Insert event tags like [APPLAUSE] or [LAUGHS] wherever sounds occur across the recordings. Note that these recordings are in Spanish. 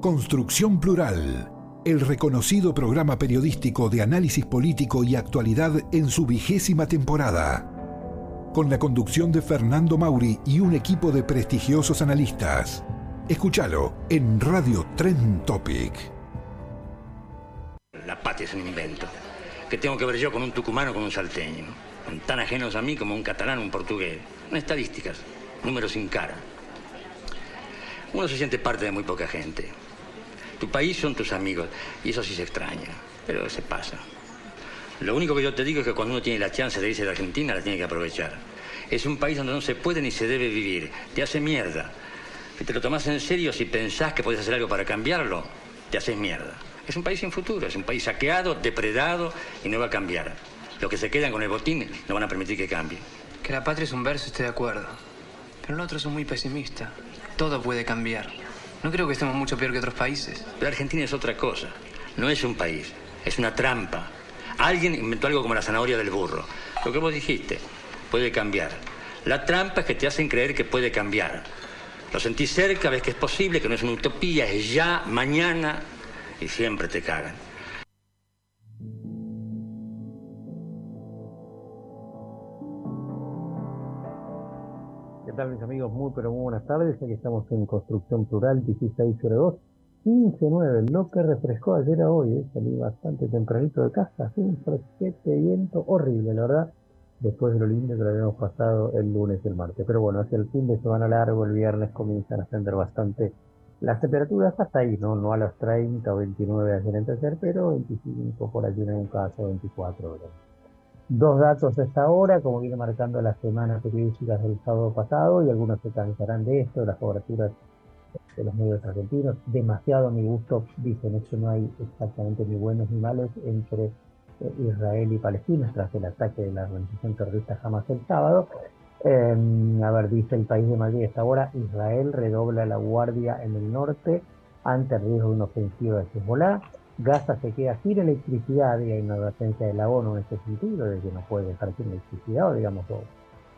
Construcción Plural, el reconocido programa periodístico de análisis político y actualidad en su vigésima temporada. Con la conducción de Fernando Mauri y un equipo de prestigiosos analistas. Escúchalo en Radio Trend Topic. La patria es un invento. ¿Qué tengo que ver yo con un tucumano con un salteño? Tan ajenos a mí como un catalán un portugués. Son estadísticas, números sin cara. Uno se siente parte de muy poca gente. Tu país son tus amigos y eso sí se extraña, pero se pasa. Lo único que yo te digo es que cuando uno tiene la chance de irse de Argentina, la tiene que aprovechar. Es un país donde no se puede ni se debe vivir. Te hace mierda. Si te lo tomas en serio, si pensás que puedes hacer algo para cambiarlo, te haces mierda. Es un país sin futuro, es un país saqueado, depredado y no va a cambiar. Los que se quedan con el botín no van a permitir que cambie. Que la patria es un verso, estoy de acuerdo. Pero otro es muy pesimista. Todo puede cambiar. No creo que estemos mucho peor que otros países. Pero Argentina es otra cosa. No es un país, es una trampa. Alguien inventó algo como la zanahoria del burro. Lo que vos dijiste, puede cambiar. La trampa es que te hacen creer que puede cambiar. Lo sentís cerca, ves que es posible, que no es una utopía, es ya, mañana, y siempre te cagan. Tal mis amigos? Muy pero muy buenas tardes. Aquí estamos en Construcción Plural 1602 15-9. Lo que refrescó ayer a hoy. ¿eh? Salí bastante tempranito de casa. un fresquete, viento horrible, la verdad. Después de lo lindo que lo habíamos pasado el lunes y el martes. Pero bueno, hacia el fin de semana largo, el viernes comienzan a ascender bastante las temperaturas hasta ahí, ¿no? No a los 30 o 29 ayer en tercer, pero 25 por allí en un caso, 24 horas. Dos datos a esta hora, como viene marcando la semana periodística del sábado pasado, y algunos se cansarán de esto, las coberturas de los medios argentinos. Demasiado a mi gusto, dicen, eso no hay exactamente ni buenos ni malos entre eh, Israel y Palestina tras el ataque de la organización terrorista Hamas el sábado. Eh, a ver, dice el país de Madrid esta hora, Israel redobla la guardia en el norte ante el riesgo de una ofensiva de Hezbollah. Gaza se queda sin electricidad y hay una advertencia de la ONU en ese sentido, de que no puede dejar sin electricidad o digamos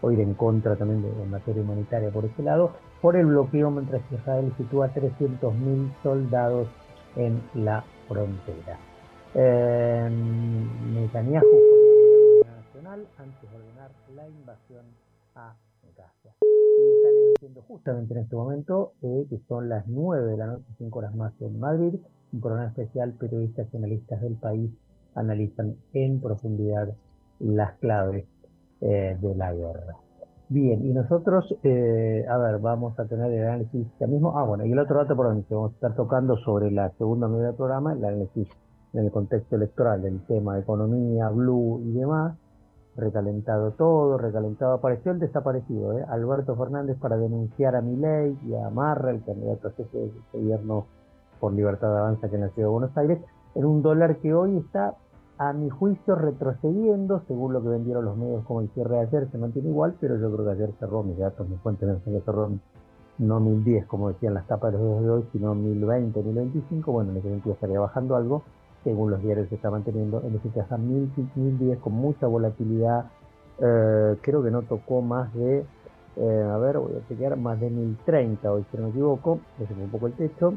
o, ir en contra también de, materia humanitaria por ese lado, por el bloqueo mientras Israel sitúa 300.000 soldados en la frontera. Eh, Netanyahu nacional antes de ordenar la invasión a Gaza. Y están emitiendo justamente en este momento, eh, que son las 9 de la noche, 5 horas más en Madrid, un programa especial, periodistas y analistas del país analizan en profundidad las claves eh, de la guerra. Bien, y nosotros, eh, a ver, vamos a tener el análisis ya mismo. Ah, bueno, y el otro dato por donde vamos a estar tocando sobre la segunda media del programa, el análisis en el contexto electoral del tema de economía, blue y demás recalentado todo, recalentado. Apareció el desaparecido, ¿eh? Alberto Fernández, para denunciar a Milei y a Marra, el candidato a jefe del gobierno por Libertad Avanza que nació de Buenos Aires, en un dólar que hoy está, a mi juicio, retrocediendo, según lo que vendieron los medios como el cierre de ayer, se mantiene igual, pero yo creo que ayer cerró, mis datos me cuentan que cerró no 1010, como decían las tapas de los dedos de hoy, sino 1020, 1025, bueno, en ese sentido estaría bajando algo, según los diarios se está manteniendo en ese caso 1010 con mucha volatilidad. Eh, creo que no tocó más de, eh, a ver, voy a chequear, más de 1030 hoy, si no me equivoco, ese fue un poco el techo,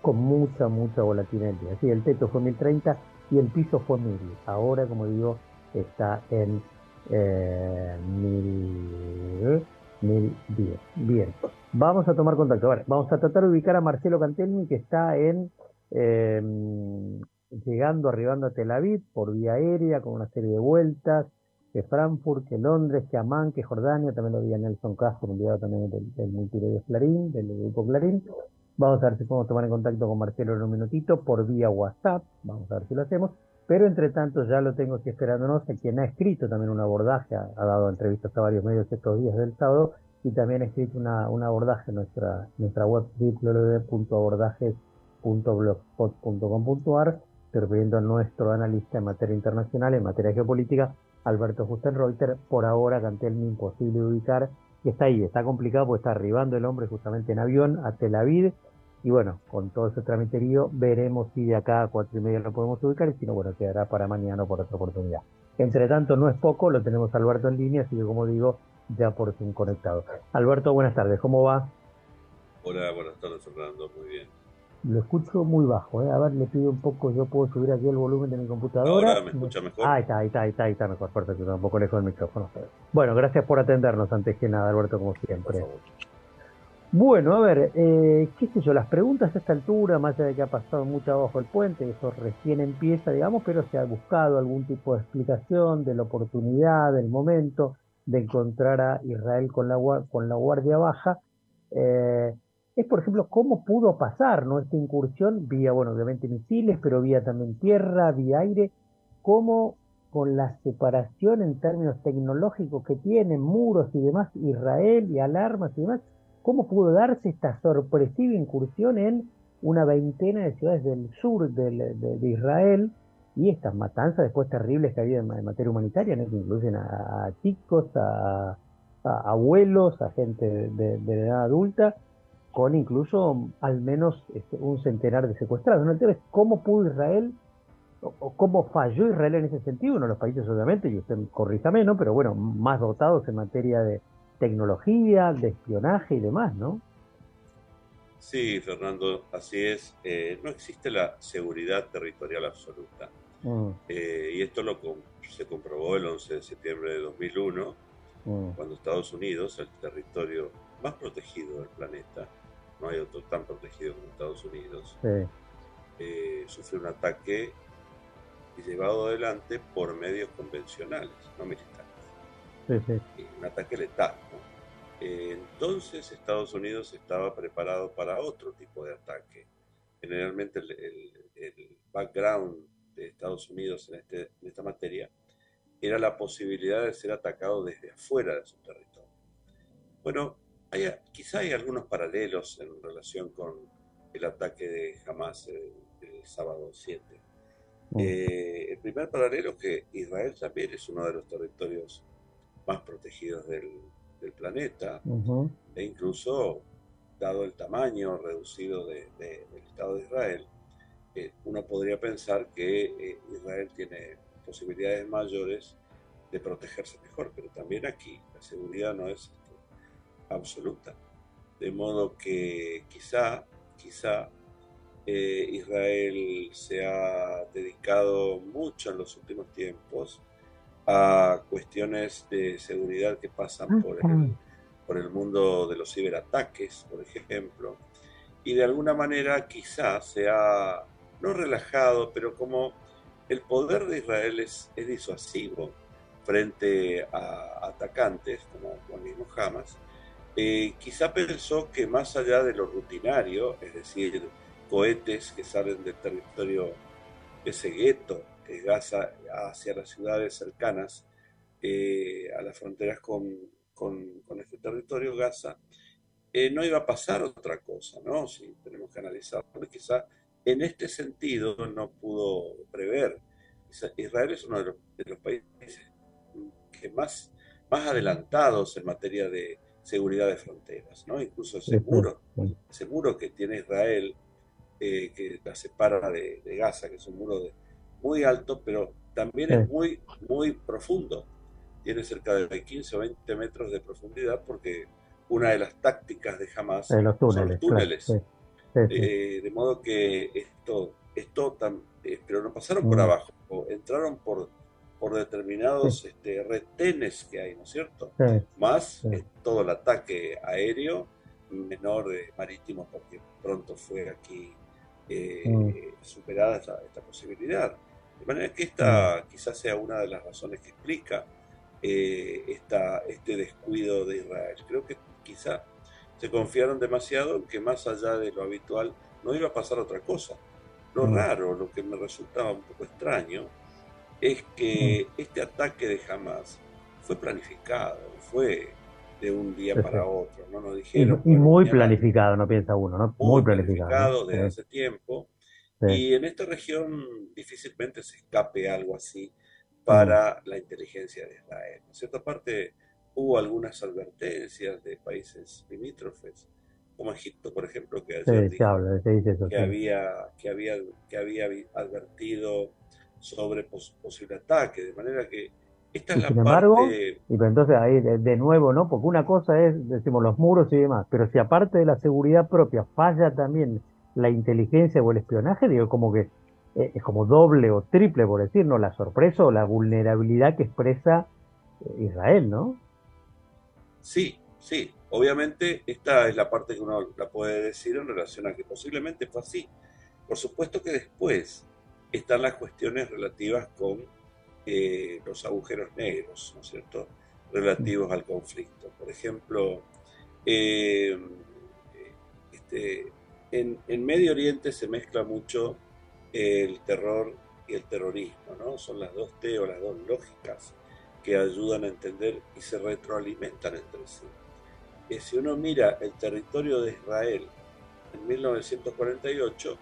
con mucha, mucha volatilidad el día. Sí, el techo fue 1030 y el piso fue 1000. Ahora, como digo, está en eh, 1010. Bien, vamos a tomar contacto. Vamos a tratar de ubicar a Marcelo Cantelmi, que está en eh, llegando, arribando a Tel Aviv por vía aérea, con una serie de vueltas, que Frankfurt, que Londres, que Amán, que Jordania, también lo vi a Nelson Castro, enviado también del, del Clarín, del grupo Clarín. Vamos a ver si podemos tomar en contacto con Marcelo en un minutito por vía WhatsApp, vamos a ver si lo hacemos. Pero entre tanto ya lo tengo aquí esperándonos, a quien ha escrito también un abordaje, ha, ha dado entrevistas a varios medios estos días del sábado, y también he escrito una, un abordaje en nuestra, nuestra web www.abordajes.blogspot.com.ar, refiriendo a nuestro analista en materia internacional, en materia geopolítica, Alberto Justenreuter, por ahora Cantelmi imposible de ubicar, y está ahí, está complicado porque está arribando el hombre justamente en avión a Tel Aviv, y bueno, con todo ese tramiterío veremos si de acá a cuatro y media lo podemos ubicar y si no, bueno, quedará para mañana por otra oportunidad. Entre tanto, no es poco, lo tenemos a Alberto en línea, así que como digo, ya por fin conectado. Alberto, buenas tardes, ¿cómo va? Hola, buenas tardes, Fernando, muy bien. Lo escucho muy bajo, ¿eh? a ver, le pido un poco, yo puedo subir aquí el volumen de mi computadora. Ahora me escucha mejor. Ah, ahí está, ahí está, ahí está, ahí está mejor, perfecto, un poco lejos del micrófono. Bueno, gracias por atendernos antes que nada, Alberto, como siempre. Bueno, a ver, eh, qué sé yo, las preguntas a esta altura, más allá de que ha pasado mucho abajo el puente, eso recién empieza, digamos, pero se ha buscado algún tipo de explicación de la oportunidad, del momento de encontrar a Israel con la, con la guardia baja. Eh, es, por ejemplo, cómo pudo pasar ¿no? esta incursión vía, bueno, obviamente misiles, pero vía también tierra, vía aire, cómo con la separación en términos tecnológicos que tienen, muros y demás, Israel y alarmas y demás, cómo pudo darse esta sorpresiva incursión en una veintena de ciudades del sur de, Israel y estas matanzas después terribles que había en, materia humanitaria, que incluyen a, chicos, a, abuelos, a gente de, edad adulta, con incluso al menos este, un centenar de secuestrados. Entonces, ¿cómo pudo Israel o, cómo falló Israel en ese sentido? Uno de los países, obviamente, y usted corrija menos, pero bueno, más dotados en materia de, tecnología, de espionaje y demás, ¿no? Sí, Fernando, así es. Eh, no existe la seguridad territorial absoluta. Mm. Eh, y esto lo se comprobó el 11 de septiembre de 2001, mm. cuando Estados Unidos, el territorio más protegido del planeta, no hay otro tan protegido como Estados Unidos, eh, sufrió un ataque llevado adelante por medios convencionales, no militares. Un ataque letal. entonces Estados Unidos estaba preparado para otro tipo de ataque. Generalmente el, background de Estados Unidos en, este, en esta materia era la posibilidad de ser atacado desde afuera de su territorio. Bueno, hay, quizá hay algunos paralelos en relación con el ataque de Hamas el, sábado 7. Mm. Eh, el primer paralelo es que Israel también es uno de los territorios más protegidos del, planeta, e incluso, dado el tamaño reducido del Estado de Israel, eh, uno podría pensar que eh, Israel tiene posibilidades mayores de protegerse mejor, pero también aquí la seguridad no es este, absoluta. De modo que quizá, quizá eh, Israel se ha dedicado mucho en los últimos tiempos a cuestiones de seguridad que pasan por el, por el mundo de los ciberataques, por ejemplo, y de alguna manera quizás se ha, no relajado, pero como el poder de Israel es, disuasivo frente a atacantes, como, el mismo Hamas, eh, quizá pensó que más allá de lo rutinario, es decir, cohetes que salen del territorio de ese gueto Gaza hacia las ciudades cercanas eh, a las fronteras con, con, este territorio, Gaza, eh, no iba a pasar otra cosa, ¿no? Si tenemos que analizarlo, quizá en este sentido no pudo prever. Israel es uno de los, países que más, más adelantados en materia de seguridad de fronteras, ¿no? Incluso ese muro, ese muro que tiene Israel, eh, que la separa de, de, Gaza, que es un muro de muy alto, pero también es muy, muy profundo. Tiene cerca de 15 o 20 metros de profundidad porque una de las tácticas de Hamas son los túneles. Eh, de modo que esto, esto eh, pero no pasaron por mm. abajo, entraron por, por determinados este, retenes que hay, ¿no es cierto? Más todo el ataque aéreo, menor de marítimo, porque pronto fue aquí eh, mm. superada esta, esta posibilidad. De manera que esta quizás sea una de las razones que explica eh, esta, este descuido de Israel. Creo que quizá se confiaron demasiado en que más allá de lo habitual no iba a pasar otra cosa. Lo mm. raro, lo que me resultaba un poco extraño, es que mm. este ataque de Hamas fue planificado, fue de un día para otro, ¿no? Nos dijeron. Y, muy planificado, no piensa uno, ¿no? Muy, planificado. desde hace tiempo. Y en esta región difícilmente se escape algo así para la inteligencia de Israel. En cierta parte hubo algunas advertencias de países limítrofes, como Egipto, por ejemplo, que, que, había, que, había, que había advertido sobre posible ataque, de manera que esta es la sin embargo, y pues entonces ahí de, nuevo, ¿no? Porque una cosa es, decimos, los muros y demás, pero si aparte de la seguridad propia falla también la inteligencia o el espionaje, digo, como que eh, es como doble o triple, por decir, ¿no? La sorpresa o la vulnerabilidad que expresa eh, Israel, ¿no? Sí, sí. Obviamente esta es la parte que uno la puede decir en relación a que posiblemente fue así. Por supuesto que después están las cuestiones relativas con eh, los agujeros negros, ¿no es cierto?, relativos al conflicto. Por ejemplo, este, en, en, Medio Oriente se mezcla mucho el terror y el terrorismo, ¿no? Son las dos T o las dos lógicas que ayudan a entender y se retroalimentan entre sí. Y si uno mira el territorio de Israel en 1948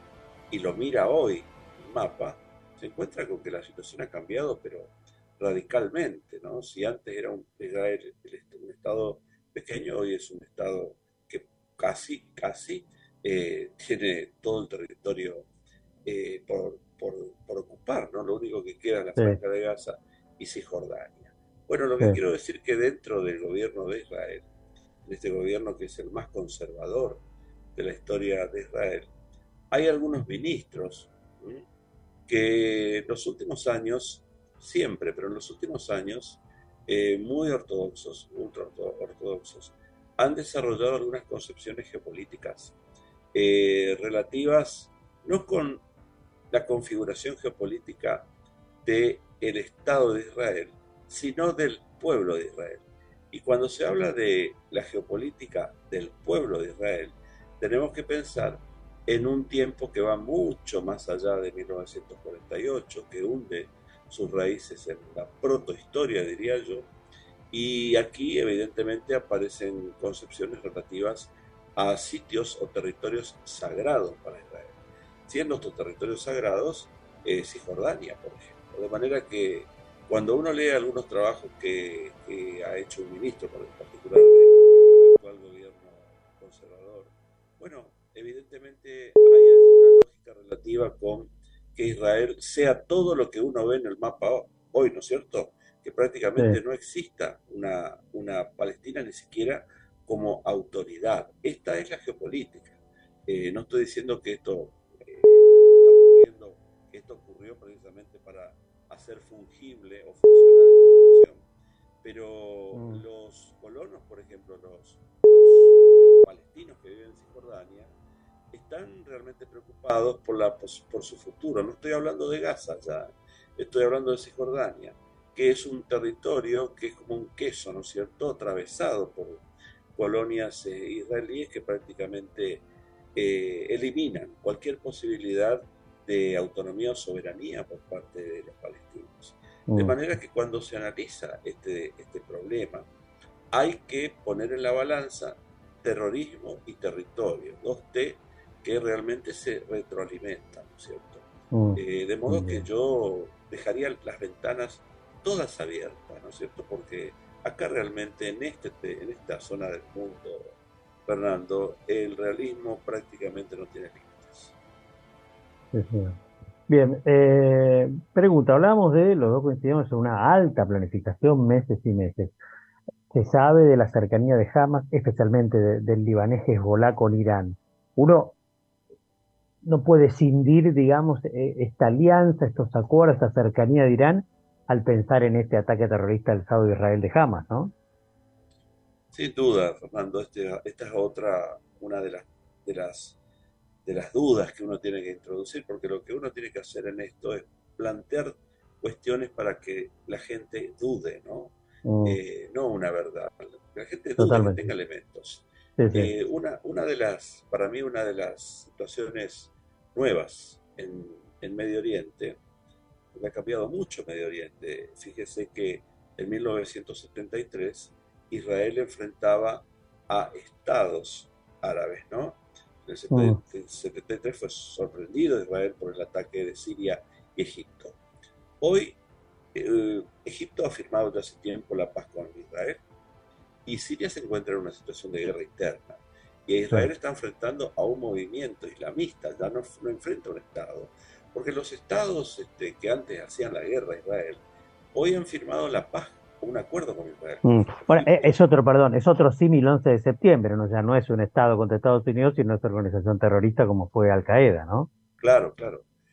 y lo mira hoy, el mapa, se encuentra con que la situación ha cambiado, pero radicalmente, ¿no? Si antes era un, un estado pequeño, hoy es un estado que casi, casi eh, tiene todo el territorio eh, por, ocupar, ¿no? Lo único que queda es la franja de Gaza y Cisjordania. Bueno, lo que quiero decir que dentro del gobierno de Israel, en este gobierno que es el más conservador de la historia de Israel, hay algunos ministros que en los últimos años, siempre, pero en los últimos años, eh, muy ortodoxos, ultra ortodoxos, han desarrollado algunas concepciones geopolíticas eh, relativas no con la configuración geopolítica del el Estado de Israel, sino del pueblo de Israel. Y cuando se habla de la geopolítica del pueblo de Israel, tenemos que pensar en un tiempo que va mucho más allá de 1948, que hunde sus raíces en la protohistoria, diría yo, y aquí evidentemente aparecen concepciones relativas a sitios o territorios sagrados para Israel, siendo estos territorios sagrados eh, Cisjordania, por ejemplo. De manera que cuando uno lee algunos trabajos que, ha hecho un ministro, en particular del actual gobierno conservador, bueno, evidentemente hay una lógica relativa con que Israel sea todo lo que uno ve en el mapa hoy, ¿no es cierto? Que prácticamente no exista una, una Palestina ni siquiera como autoridad. Esta es la geopolítica. Eh, no estoy diciendo que esto, eh, ocurriendo, que esto ocurrió precisamente para hacer fungible o funcionar esta situación, pero mm. los colonos, por ejemplo, los, los palestinos que viven en Cisjordania, están realmente preocupados por, la, por su futuro. No estoy hablando de Gaza ya, estoy hablando de Cisjordania, que es un territorio que es como un queso, ¿no es cierto?, atravesado por colonias eh, israelíes que prácticamente eh, eliminan cualquier posibilidad de autonomía o soberanía por parte de los palestinos. De mm. manera que cuando se analiza este, este problema, hay que poner en la balanza terrorismo y territorio, dos T que realmente se retroalimentan, ¿no es cierto? Mm. Eh, de modo que yo dejaría las ventanas todas abiertas, ¿no es cierto? Porque acá realmente en, este, en esta zona del mundo, Fernando, el realismo prácticamente no tiene límites. Bien, eh, pregunta, hablamos de, los dos coincidimos en una alta planificación, meses y meses. Se sabe de la cercanía de Hamas, especialmente del libanés Hezbollah con Irán. Uno no puede cindir, digamos, e, esta alianza, estos acuerdos, esta cercanía de Irán al pensar en este ataque terrorista del Estado de Israel de Hamas, ¿no? Sin duda, Fernando, este, esta es otra, una de las, de, las, de las dudas que uno tiene que introducir, porque lo que uno tiene que hacer en esto es plantear cuestiones para que la gente dude, ¿no? Mm. Eh, no una verdad. Que la gente dude que tenga elementos. Eh, una, una de las, para mí, una de las situaciones nuevas en, en Medio Oriente, porque ha cambiado mucho Medio Oriente. Fíjese que en 1973 Israel enfrentaba a estados árabes, ¿no? En el 73 mm. fue sorprendido Israel por el ataque de Siria y Egipto. Hoy eh, Egipto ha firmado hace tiempo la paz con Israel y Siria se encuentra en una situación de guerra interna. Y Israel está enfrentando a un movimiento islamista, ya no, no enfrenta a un Estado. Porque los estados este, que antes hacían la guerra a Israel, hoy han firmado la paz un acuerdo con Israel. Mm. Bueno, e, es otro, perdón, es otro símil 11 de septiembre, ¿no? O no es un Estado contra Estados Unidos, sino es una organización terrorista como fue Al Qaeda, ¿no? Claro, claro.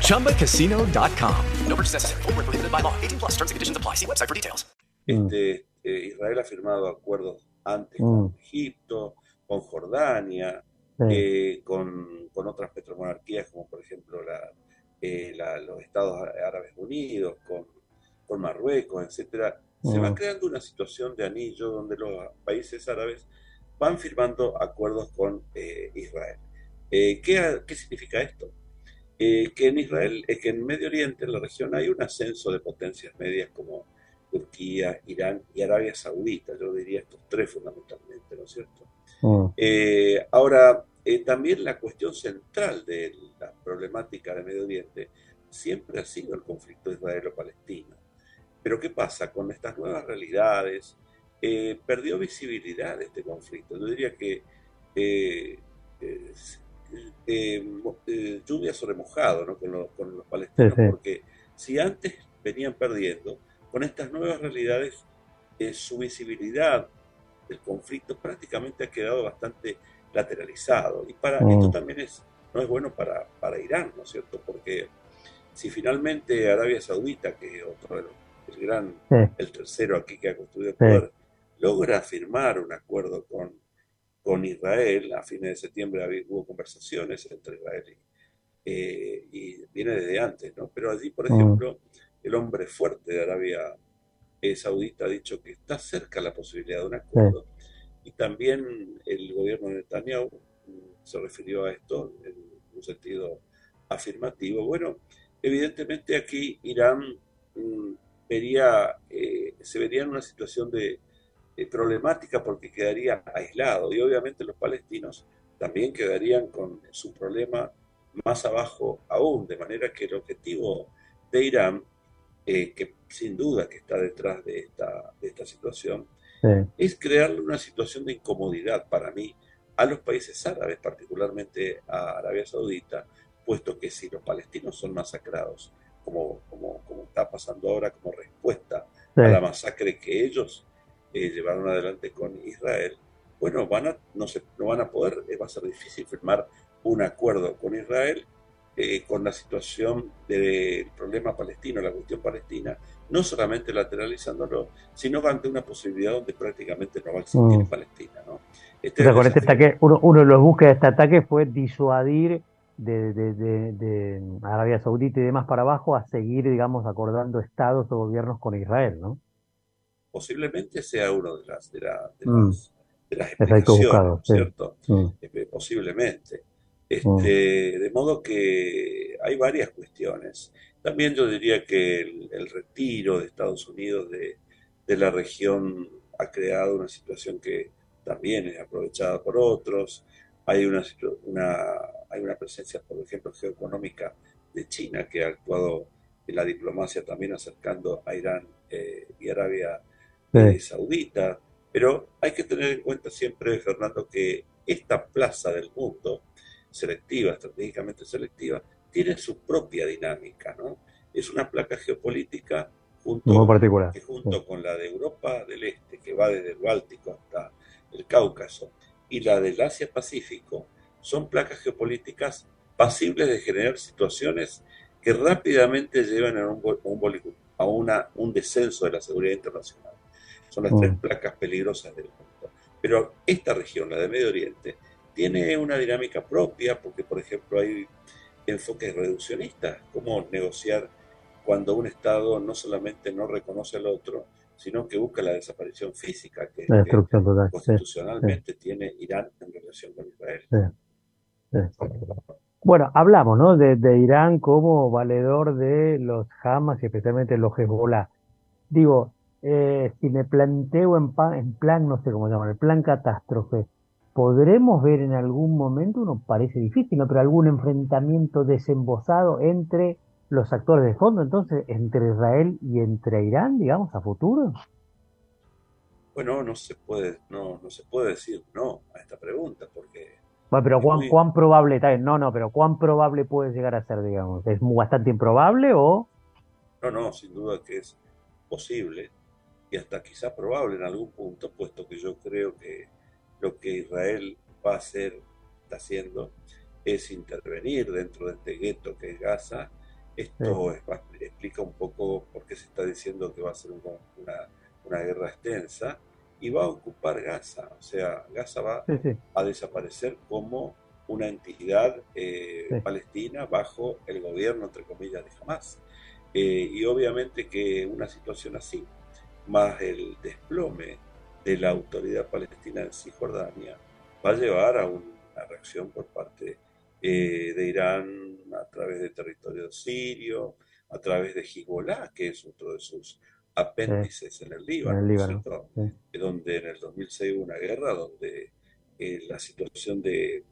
ChumbaCasino.com. No purchase necessary. Full prohibited by law. 18 plus terms and conditions apply. See website for details. Este, eh, Israel ha firmado acuerdos antes mm. con Egipto, con Jordania, eh, con, con, otras petromonarquías como por ejemplo la, eh, la, los Estados Árabes Unidos, con, con Marruecos, etcétera se va mm. creando una situación de anillo donde los países árabes van firmando acuerdos con eh, Israel. Eh, ¿qué, ¿qué, significa esto? Eh, que en Israel, que en Medio Oriente, en la región, hay un ascenso de potencias medias como Turquía, Irán y Arabia Saudita. Yo diría estos tres fundamentalmente, ¿no es cierto? Mm. ahora, también la cuestión central de la problemática de Medio Oriente siempre ha sido el conflicto israelo-palestino. Pero ¿qué pasa? Con estas nuevas realidades, eh, perdió visibilidad este conflicto. Yo diría que eh, eh, lluvia sobre mojado ¿no? con, los palestinos, porque si antes venían perdiendo, con estas nuevas realidades su visibilidad del conflicto prácticamente ha quedado bastante lateralizado. Y para esto mm. también es, no es bueno para, para Irán, ¿no es cierto? Porque si finalmente Arabia Saudita, que es otro de los el gran, el tercero aquí que ha construido el poder, logra firmar un acuerdo con, con Israel. A fines de septiembre hubo conversaciones entre Israel y, eh, y viene desde antes, ¿no? Pero allí, por mm. ejemplo, el hombre fuerte de Arabia Saudita ha dicho que está cerca la posibilidad de un acuerdo. Y también el gobierno de Netanyahu mm, se refirió a esto en un sentido afirmativo. Bueno, evidentemente aquí Irán mm, eh, se vería en una situación de, problemática porque quedaría aislado. Y obviamente los palestinos también quedarían con su problema más abajo aún, de manera que el objetivo de Irán, eh, que sin duda que está detrás de esta, de esta situación, es crearle una situación de incomodidad para mí a los países árabes, particularmente a Arabia Saudita, puesto que si los palestinos son masacrados como, como, como está pasando ahora como respuesta a la masacre que ellos eh, llevaron adelante con Israel, bueno, van a, no, se, no van a poder, eh, va a ser difícil firmar un acuerdo con Israel eh, con la situación del problema palestino, la cuestión palestina, no solamente lateralizándolo, sino ante una posibilidad donde prácticamente no va a existir mm. Palestina. ¿no? Este, este ataque, uno, uno de los búsquedas de este ataque fue disuadir de, de, Arabia Saudita y demás para abajo a seguir, digamos, acordando estados o gobiernos con Israel, ¿no? Posiblemente sea uno de las de, mm. las, de las explicaciones, ¿cierto? Mm. Eh, posiblemente. Este, mm. De modo que hay varias cuestiones. También yo diría que el, retiro de Estados Unidos de, de la región ha creado una situación que también es aprovechada por otros hay una, una, hay una presencia, por ejemplo, geoeconómica de China que ha actuado en la diplomacia también acercando a Irán eh, y Arabia eh, Saudita. Pero hay que tener en cuenta siempre, Fernando, que esta plaza del mundo, selectiva, estratégicamente selectiva, tiene su propia dinámica, ¿no? Es una placa geopolítica junto, particular. que junto con la de Europa del Este, que va desde el Báltico hasta el Cáucaso, y la del Asia-Pacífico, son placas geopolíticas pasibles de generar situaciones que rápidamente llevan a un, a una, un descenso de la seguridad internacional. Son las tres mm. placas peligrosas del mundo. Pero esta región, la de Medio Oriente, tiene una dinámica propia porque, por ejemplo, hay enfoques reduccionistas, como negociar cuando un Estado no solamente no reconoce al otro, sino que busca la desaparición física que, constitucionalmente tiene Irán en relación con Israel. Bueno, hablamos ¿no? de, Irán como valedor de los Hamas y especialmente los Hezbollah. Digo, eh, si me planteo en, en plan, no sé cómo se llama, el plan catástrofe, ¿podremos ver en algún momento, uno parece difícil, ¿no? pero algún enfrentamiento desembosado entre los actores de fondo, entonces, entre Israel y entre Irán, digamos, a futuro? Bueno, no se puede, no, no se puede decir no a esta pregunta, porque. Bueno, pero ¿cuán, ¿cuán probable? No, no, pero ¿cuán probable puede llegar a ser, digamos? ¿Es bastante improbable o.? No, no, sin duda que es posible y hasta quizá probable en algún punto, puesto que yo creo que lo que Israel va a hacer, está haciendo, es intervenir dentro de este gueto que es Gaza esto explica un poco por qué se está diciendo que va a ser una, guerra extensa y va a ocupar Gaza. O sea, Gaza va a desaparecer como una entidad eh, palestina bajo el gobierno, entre comillas, de Hamas. Eh, y obviamente que una situación así, más el desplome de la autoridad palestina en Cisjordania, va a llevar a una reacción por parte de eh, de Irán a través de territorio sirio, a través de Hezbollah, que es otro de sus apéndices en el Líbano, donde en el 2006 hubo una guerra donde eh, la situación de,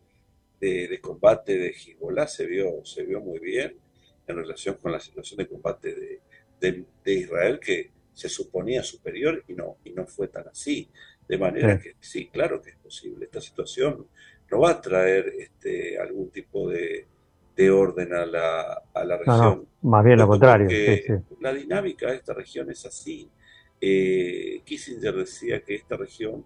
de, combate de Hezbollah se vio, se vio muy bien en relación con la situación de combate de, de, Israel, que se suponía superior y no, y no fue tan así. De manera que sí, claro que es posible. Esta situación no va a traer este, algún tipo de, orden a la, a la región. más bien lo contrario. La dinámica de esta región es así. Eh, Kissinger decía que esta región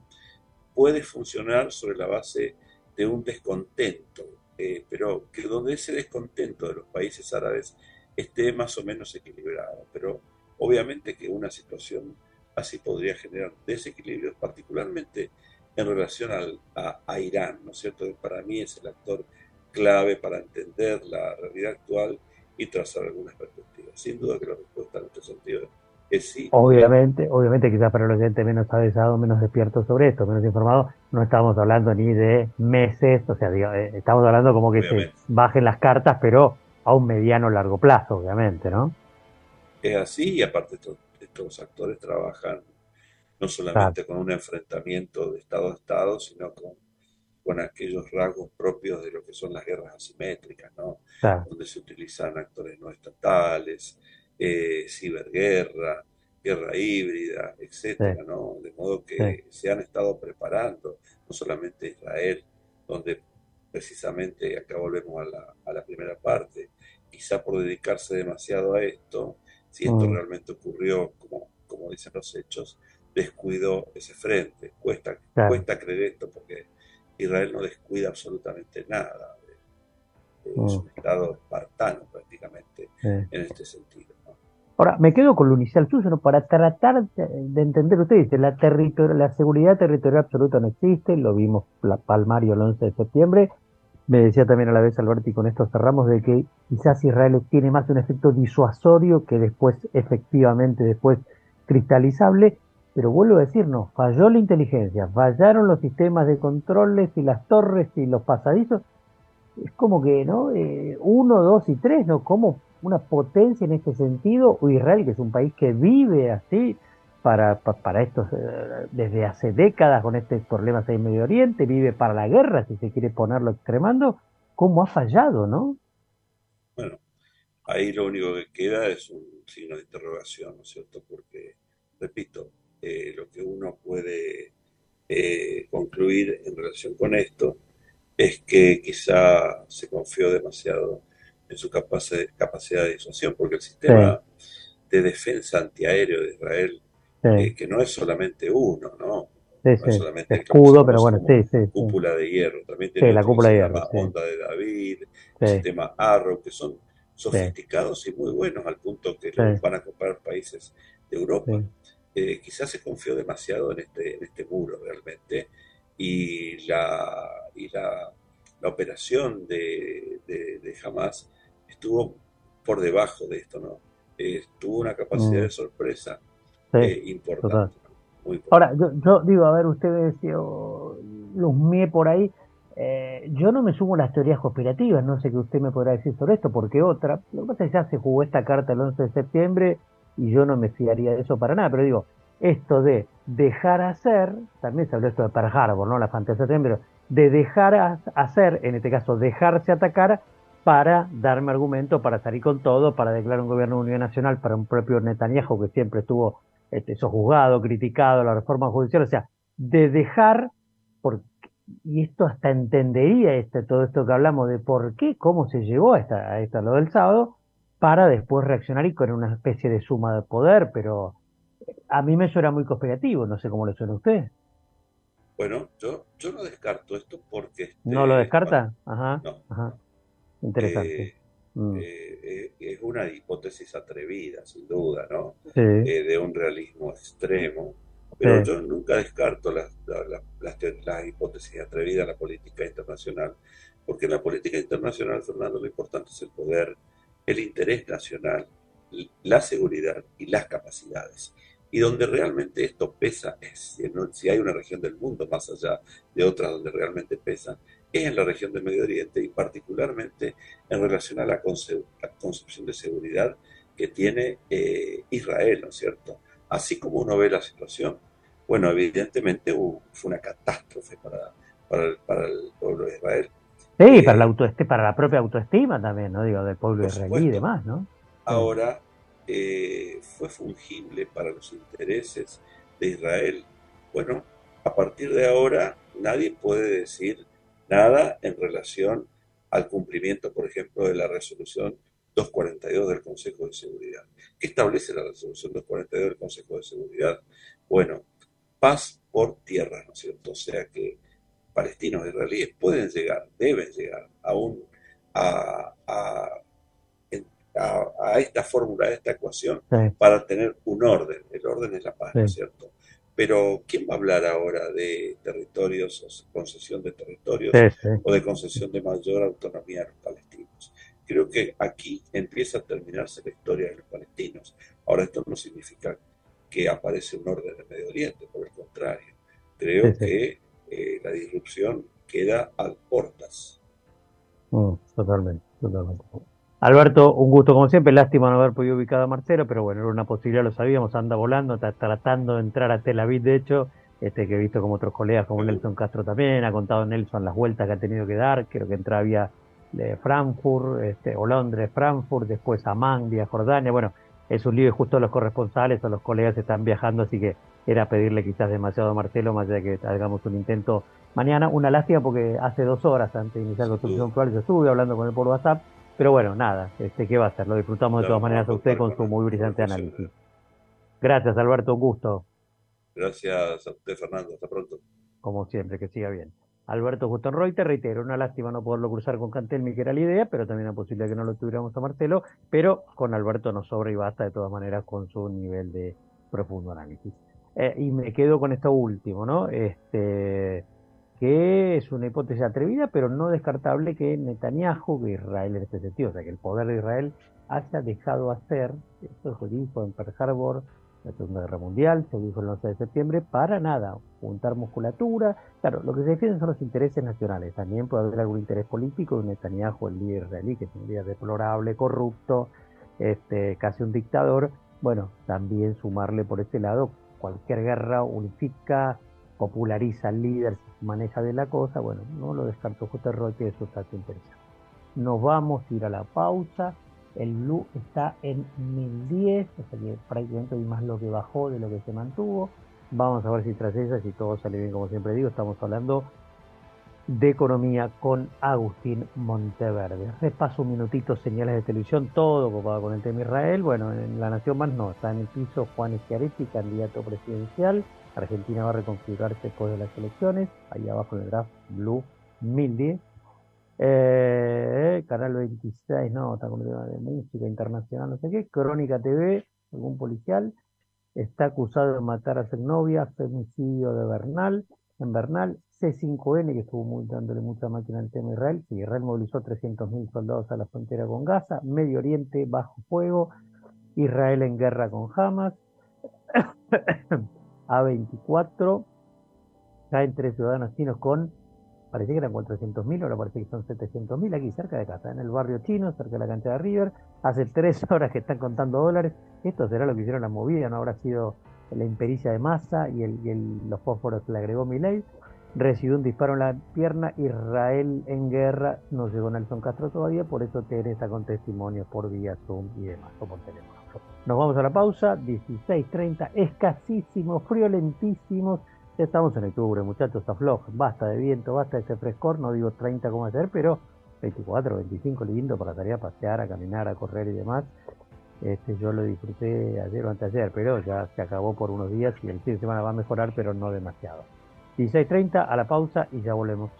puede funcionar sobre la base de un descontento, eh, pero que donde ese descontento de los países árabes esté más o menos equilibrado. Pero obviamente que una situación así podría generar desequilibrios, particularmente en relación a, Irán, ¿no es cierto? Para mí es el actor clave para entender la realidad actual y trazar algunas perspectivas. Sin duda que la respuesta en este sentido es sí. Obviamente, obviamente quizás para el oyente menos avisado, menos despierto sobre esto, menos informado, no estamos hablando ni de meses, o sea, eh, estamos hablando como que se bajen las cartas, pero a un mediano largo plazo, obviamente, ¿no? Es así y aparte estos actores trabajan no solamente con un enfrentamiento de Estado a Estado, sino con, con aquellos rasgos propios de lo que son las guerras asimétricas, ¿no? Donde se utilizan actores no estatales, eh, ciberguerra, guerra híbrida, etcétera, ¿no? De modo que se han estado preparando, no solamente Israel, donde precisamente, acá volvemos a la, a la primera parte, quizá por dedicarse demasiado a esto, si esto mm. realmente ocurrió como, como dicen los hechos, descuidó ese frente. Cuesta, cuesta creer esto porque Israel no descuida absolutamente nada. Es mm. un estado espartano prácticamente en este sentido. Ahora, me quedo con lo inicial suyo, ¿no? para tratar de, entender, usted dice, la, la seguridad territorial absoluta no existe, lo vimos la Palmario el 11 de septiembre, me decía también a la vez Alberti, con esto cerramos, de que quizás Israel tiene más un efecto disuasorio que después, efectivamente, después cristalizable, pero vuelvo a decir, no, falló la inteligencia, fallaron los sistemas de controles y las torres y los pasadizos. Es como que, ¿no? Eh, uno, dos y tres, ¿no? Como una potencia en este sentido, o Israel, que es un país que vive así para, para, estos, eh, desde hace décadas con estos problemas en Medio Oriente, vive para la guerra, si se quiere ponerlo extremando, ¿cómo ha fallado, no? Bueno, ahí lo único que queda es un signo de interrogación, ¿no es cierto? Porque, repito, eh, lo que uno puede eh, concluir en relación con esto es que quizá se confió demasiado en su capacidad de disuasión, porque el sistema de defensa antiaéreo de Israel, eh, que no es solamente uno, ¿no? no es solamente escudo, pero bueno, sí, sí. Cúpula de hierro, también tiene la cúpula de hierro, onda de David, el sistema Arrow, que son sofisticados y muy buenos al punto que los van a comprar países de Europa. Eh, quizás se confió demasiado en este, en este muro realmente y la, y la, la operación de, de, Hamas estuvo por debajo de esto, ¿no? Eh, tuvo una capacidad de mm. sorpresa eh, importante, Ahora, yo, yo, digo, a ver, ustedes los mie por ahí, eh, yo no me sumo a las teorías conspirativas, no sé qué usted me podrá decir sobre esto, porque otra, lo que pasa es que ya se jugó esta carta el 11 de septiembre y yo no me fiaría de eso para nada, pero digo, esto de dejar hacer, también se habló esto de Pearl Harbor, ¿no? La fantasía pero de dejar hacer, en este caso dejarse atacar, para darme argumento, para salir con todo, para declarar un gobierno de unidad nacional para un propio Netanyahu que siempre estuvo este, sojuzgado, criticado, la reforma judicial, o sea, de dejar, por, y esto hasta entendería este, todo esto que hablamos de por qué, cómo se llegó a, esta, a esta, lo del sábado, para después reaccionar y con una especie de suma de poder, pero a mí me suena muy conspirativo, no sé cómo le suena a usted. Bueno, yo, yo no descarto esto porque... Este, ¿No lo descarta? ajá, ajá. Interesante. Eh, mm. eh, eh, es una hipótesis atrevida, sin duda, ¿no? de un realismo extremo. Pero yo nunca descarto las, las, hipótesis atrevidas en la política internacional, porque en la política internacional, Fernando, lo importante es el poder, el interés nacional, la seguridad y las capacidades. Y donde realmente esto pesa es si, hay una región del mundo más allá de otras donde realmente pesa, es en la región del Medio Oriente y particularmente en relación a la, concepción de seguridad que tiene eh, Israel, ¿no es cierto? Así como uno ve la situación, bueno, evidentemente fue una catástrofe para, para, el, pueblo de Israel. Sí, para, la eh, para la propia autoestima también, ¿no? Digo, del pueblo israelí y demás, ¿no? Ahora, eh, fue fungible para los intereses de Israel. Bueno, a partir de ahora nadie puede decir nada en relación al cumplimiento, por ejemplo, de la resolución 242 del Consejo de Seguridad. ¿Qué establece la resolución 242 del Consejo de Seguridad? Bueno, paz por tierra, ¿no es cierto? O sea que palestinos israelíes pueden llegar, deben llegar a, a a, esta fórmula, a esta ecuación, para tener un orden. El orden es la paz, ¿no es cierto? Pero ¿quién va a hablar ahora de territorios o concesión de territorios o de concesión de mayor autonomía a los palestinos? Creo que aquí empieza a terminarse la historia de los palestinos. Ahora esto no significa que aparece un orden en Medio Oriente, por el contrario. Creo que eh, la disrupción queda a puertas. Mm, totalmente, totalmente. Alberto, un gusto como siempre, lástima no haber podido ubicar a Marcelo, pero bueno, era una posibilidad, lo sabíamos, anda volando, está tratando de entrar a Tel Aviv, de hecho, este que he visto como otros colegas, como Nelson Castro también, ha contado Nelson las vueltas que ha tenido que dar, creo que entraba vía de Frankfurt, este, o Londres, Frankfurt, después Amán, vía Jordania, bueno, es un lío y justo los corresponsales o los colegas están viajando, así que era pedirle quizás demasiado a Marcelo, más allá de que hagamos un intento mañana, una lástima porque hace dos horas antes de iniciar la construcción actual yo estuve hablando con él por WhatsApp, pero bueno, nada, este, ¿qué va a hacer? Lo disfrutamos de todas maneras a usted con su muy brillante análisis. Gracias, Alberto, un gusto. Gracias a usted, Fernando. Hasta pronto. Como siempre, que siga bien. Alberto Gustón Roy, te reitero, una lástima no poderlo cruzar con Cantelmi, que era la idea, pero también la posibilidad que no lo tuviéramos a Marcelo, pero con Alberto nos sobra y basta de todas maneras con su nivel de profundo análisis. Eh, y me quedo con esto último, ¿no? Este, que es una hipótesis atrevida, pero no descartable que Netanyahu, que Israel en este sentido, o sea, que el poder de Israel haya dejado hacer, esto se dijo en Pearl Harbor, la Segunda Guerra Mundial, se dijo el 11 de septiembre, para nada, juntar musculatura. Claro, lo que se defienden son los intereses nacionales. También puede haber algún interés político de Netanyahu, el líder israelí, que es un líder deplorable, corrupto, este, casi un dictador. Bueno, también sumarle por ese lado, cualquier guerra unifica, populariza al líder, maneja de la cosa, bueno, no lo descarto J. Roy, que eso está interesante. Nos vamos a ir a la pausa. El blue está en 1010, o sea que prácticamente hay más lo que bajó de lo que se mantuvo. Vamos a ver si tras ella, si todo sale bien, como siempre digo, estamos hablando de economía con Agustín Monteverde. Repaso un minutito, señales de televisión, todo ocupado con el tema Israel. Bueno, en La Nación más no, está en el piso Juan Schiaretti, candidato presidencial. Argentina va a reconfigurarse después de las elecciones. Ahí abajo en el graph Blue 1010. Eh, Canal 26, no, está con el tema de música internacional, no sé qué. Crónica TV, algún policial. Está acusado de matar a su novia, femicidio de Bernal, en Bernal. C5N, que estuvo dándole mucha máquina al tema Israel, si Israel movilizó 300.000 soldados a la frontera con Gaza, Medio Oriente bajo fuego, Israel en guerra con Hamas, [COUGHS] A24, caen tres ciudadanos chinos con, parecía que eran 400.000, ahora parece que son 700.000, aquí cerca de casa, en el barrio chino, cerca de la cancha de River, hace [LAUGHS] tres horas que están contando dólares, esto será lo que hicieron la movida, no habrá sido la impericia de masa y, el, los fósforos que le agregó Milei. Recibió un disparo en la pierna, Israel en guerra, no llegó Nelson Castro todavía, por eso Teresa con testimonios por vía Zoom y demás, o por teléfono. Nos vamos a la pausa, 16.30, escasísimos, friolentísimos, ya estamos en octubre, muchachos, afloja, basta de viento, basta de ese frescor, no digo 30 como hacer, pero 24, 25 lindo para salir a pasear, a caminar, a correr y demás. Este, yo lo disfruté ayer o anteayer, pero ya se acabó por unos días y el fin de semana va a mejorar, pero no demasiado. 16.30 a la pausa y ya volvemos.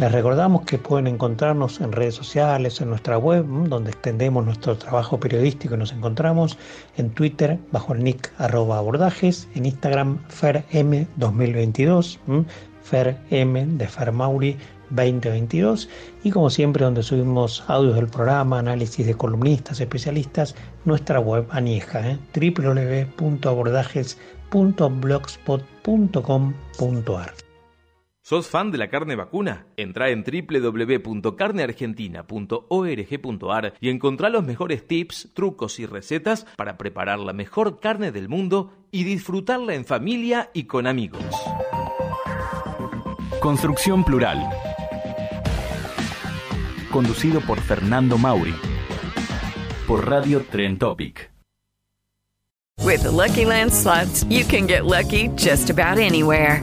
Les recordamos que pueden encontrarnos en redes sociales, en nuestra web, donde extendemos nuestro trabajo periodístico y nos encontramos en Twitter bajo el nick abordajes, en Instagram ferm2022, ferm de Fermauri 2022 y como siempre donde subimos audios del programa, análisis de columnistas, especialistas, nuestra web anieja, ¿eh? www.abordajes.blogspot.com.ar. ¿Sos fan de la carne vacuna? Entra en www.carneargentina.org.ar y encontrá los mejores tips, trucos y recetas para preparar la mejor carne del mundo y disfrutarla en familia y con amigos. Construcción Plural conducido por Fernando Mauri. Por Radio Tren Topic. With the Lucky Land slots, you can get lucky just about anywhere.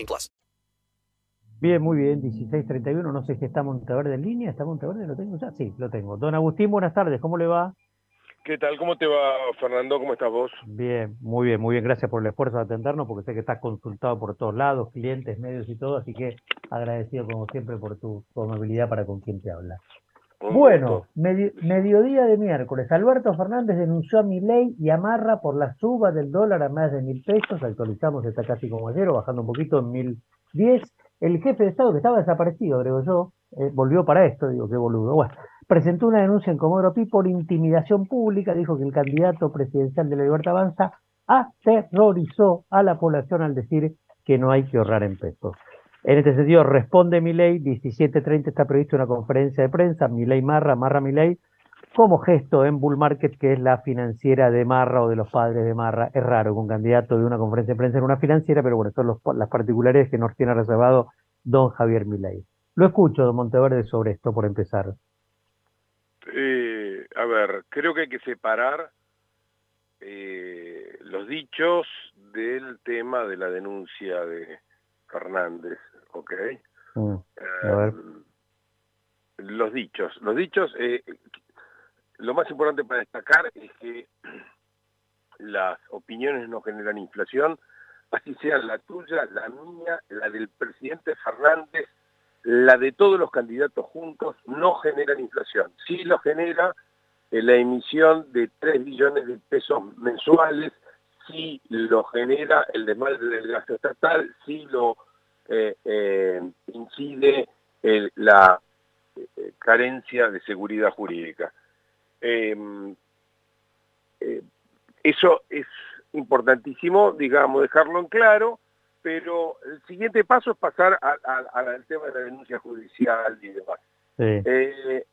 plus. Bien, muy bien. 16.31. No sé si está Monteverde en línea. ¿Está Monteverde? ¿Lo tengo ya? Sí, lo tengo. Don Agustín, buenas tardes. ¿Cómo le va? ¿Qué tal? ¿Cómo te va, Fernando? ¿Cómo estás vos? Bien, muy bien, muy bien. Gracias por el esfuerzo de atendernos, porque sé que estás consultado por todos lados, clientes, medios y todo, así que agradecido como siempre por tu, amabilidad para con quien te habla. Bueno, mediodía de miércoles. Alberto Fernández denunció a ley y amarra por la suba del dólar a más de mil pesos. Actualizamos, está casi como ayer, bajando un poquito en mil diez. El jefe de Estado, que estaba desaparecido, creo yo, eh, volvió para esto, digo, qué boludo. Bueno, presentó una denuncia en Comodoro Pi por intimidación pública, dijo que el candidato presidencial de la Libertad Avanza aterrorizó a la población al decir que no hay que ahorrar en pesos. En este sentido, responde mi ley, 17.30 está prevista una conferencia de prensa, mi ley Marra, Marra mi ley, como gesto en Bull Market, que es la financiera de Marra o de los padres de Marra. Es raro que un candidato de una conferencia de prensa en una financiera, pero bueno, son las particularidades que nos tiene reservado don Javier Milei. Lo escucho, don Monteverde, sobre esto, por empezar. Eh, a ver, creo que hay que separar eh, los dichos del tema de la denuncia de Fernández, ¿ok? Mm, eh, los dichos, los dichos, lo más importante para destacar es que las opiniones no generan inflación, así sean la tuya, la mía, la del presidente Fernández, la de todos los candidatos juntos, no generan inflación. Sí lo genera eh, la emisión de 3 billones de pesos mensuales, sí lo genera el desmadre del gasto estatal, sí lo eh, eh, incide la carencia de seguridad jurídica. Em, eso es importantísimo, digamos, dejarlo en claro, pero el siguiente paso es pasar al tema de la denuncia judicial y demás. Eh,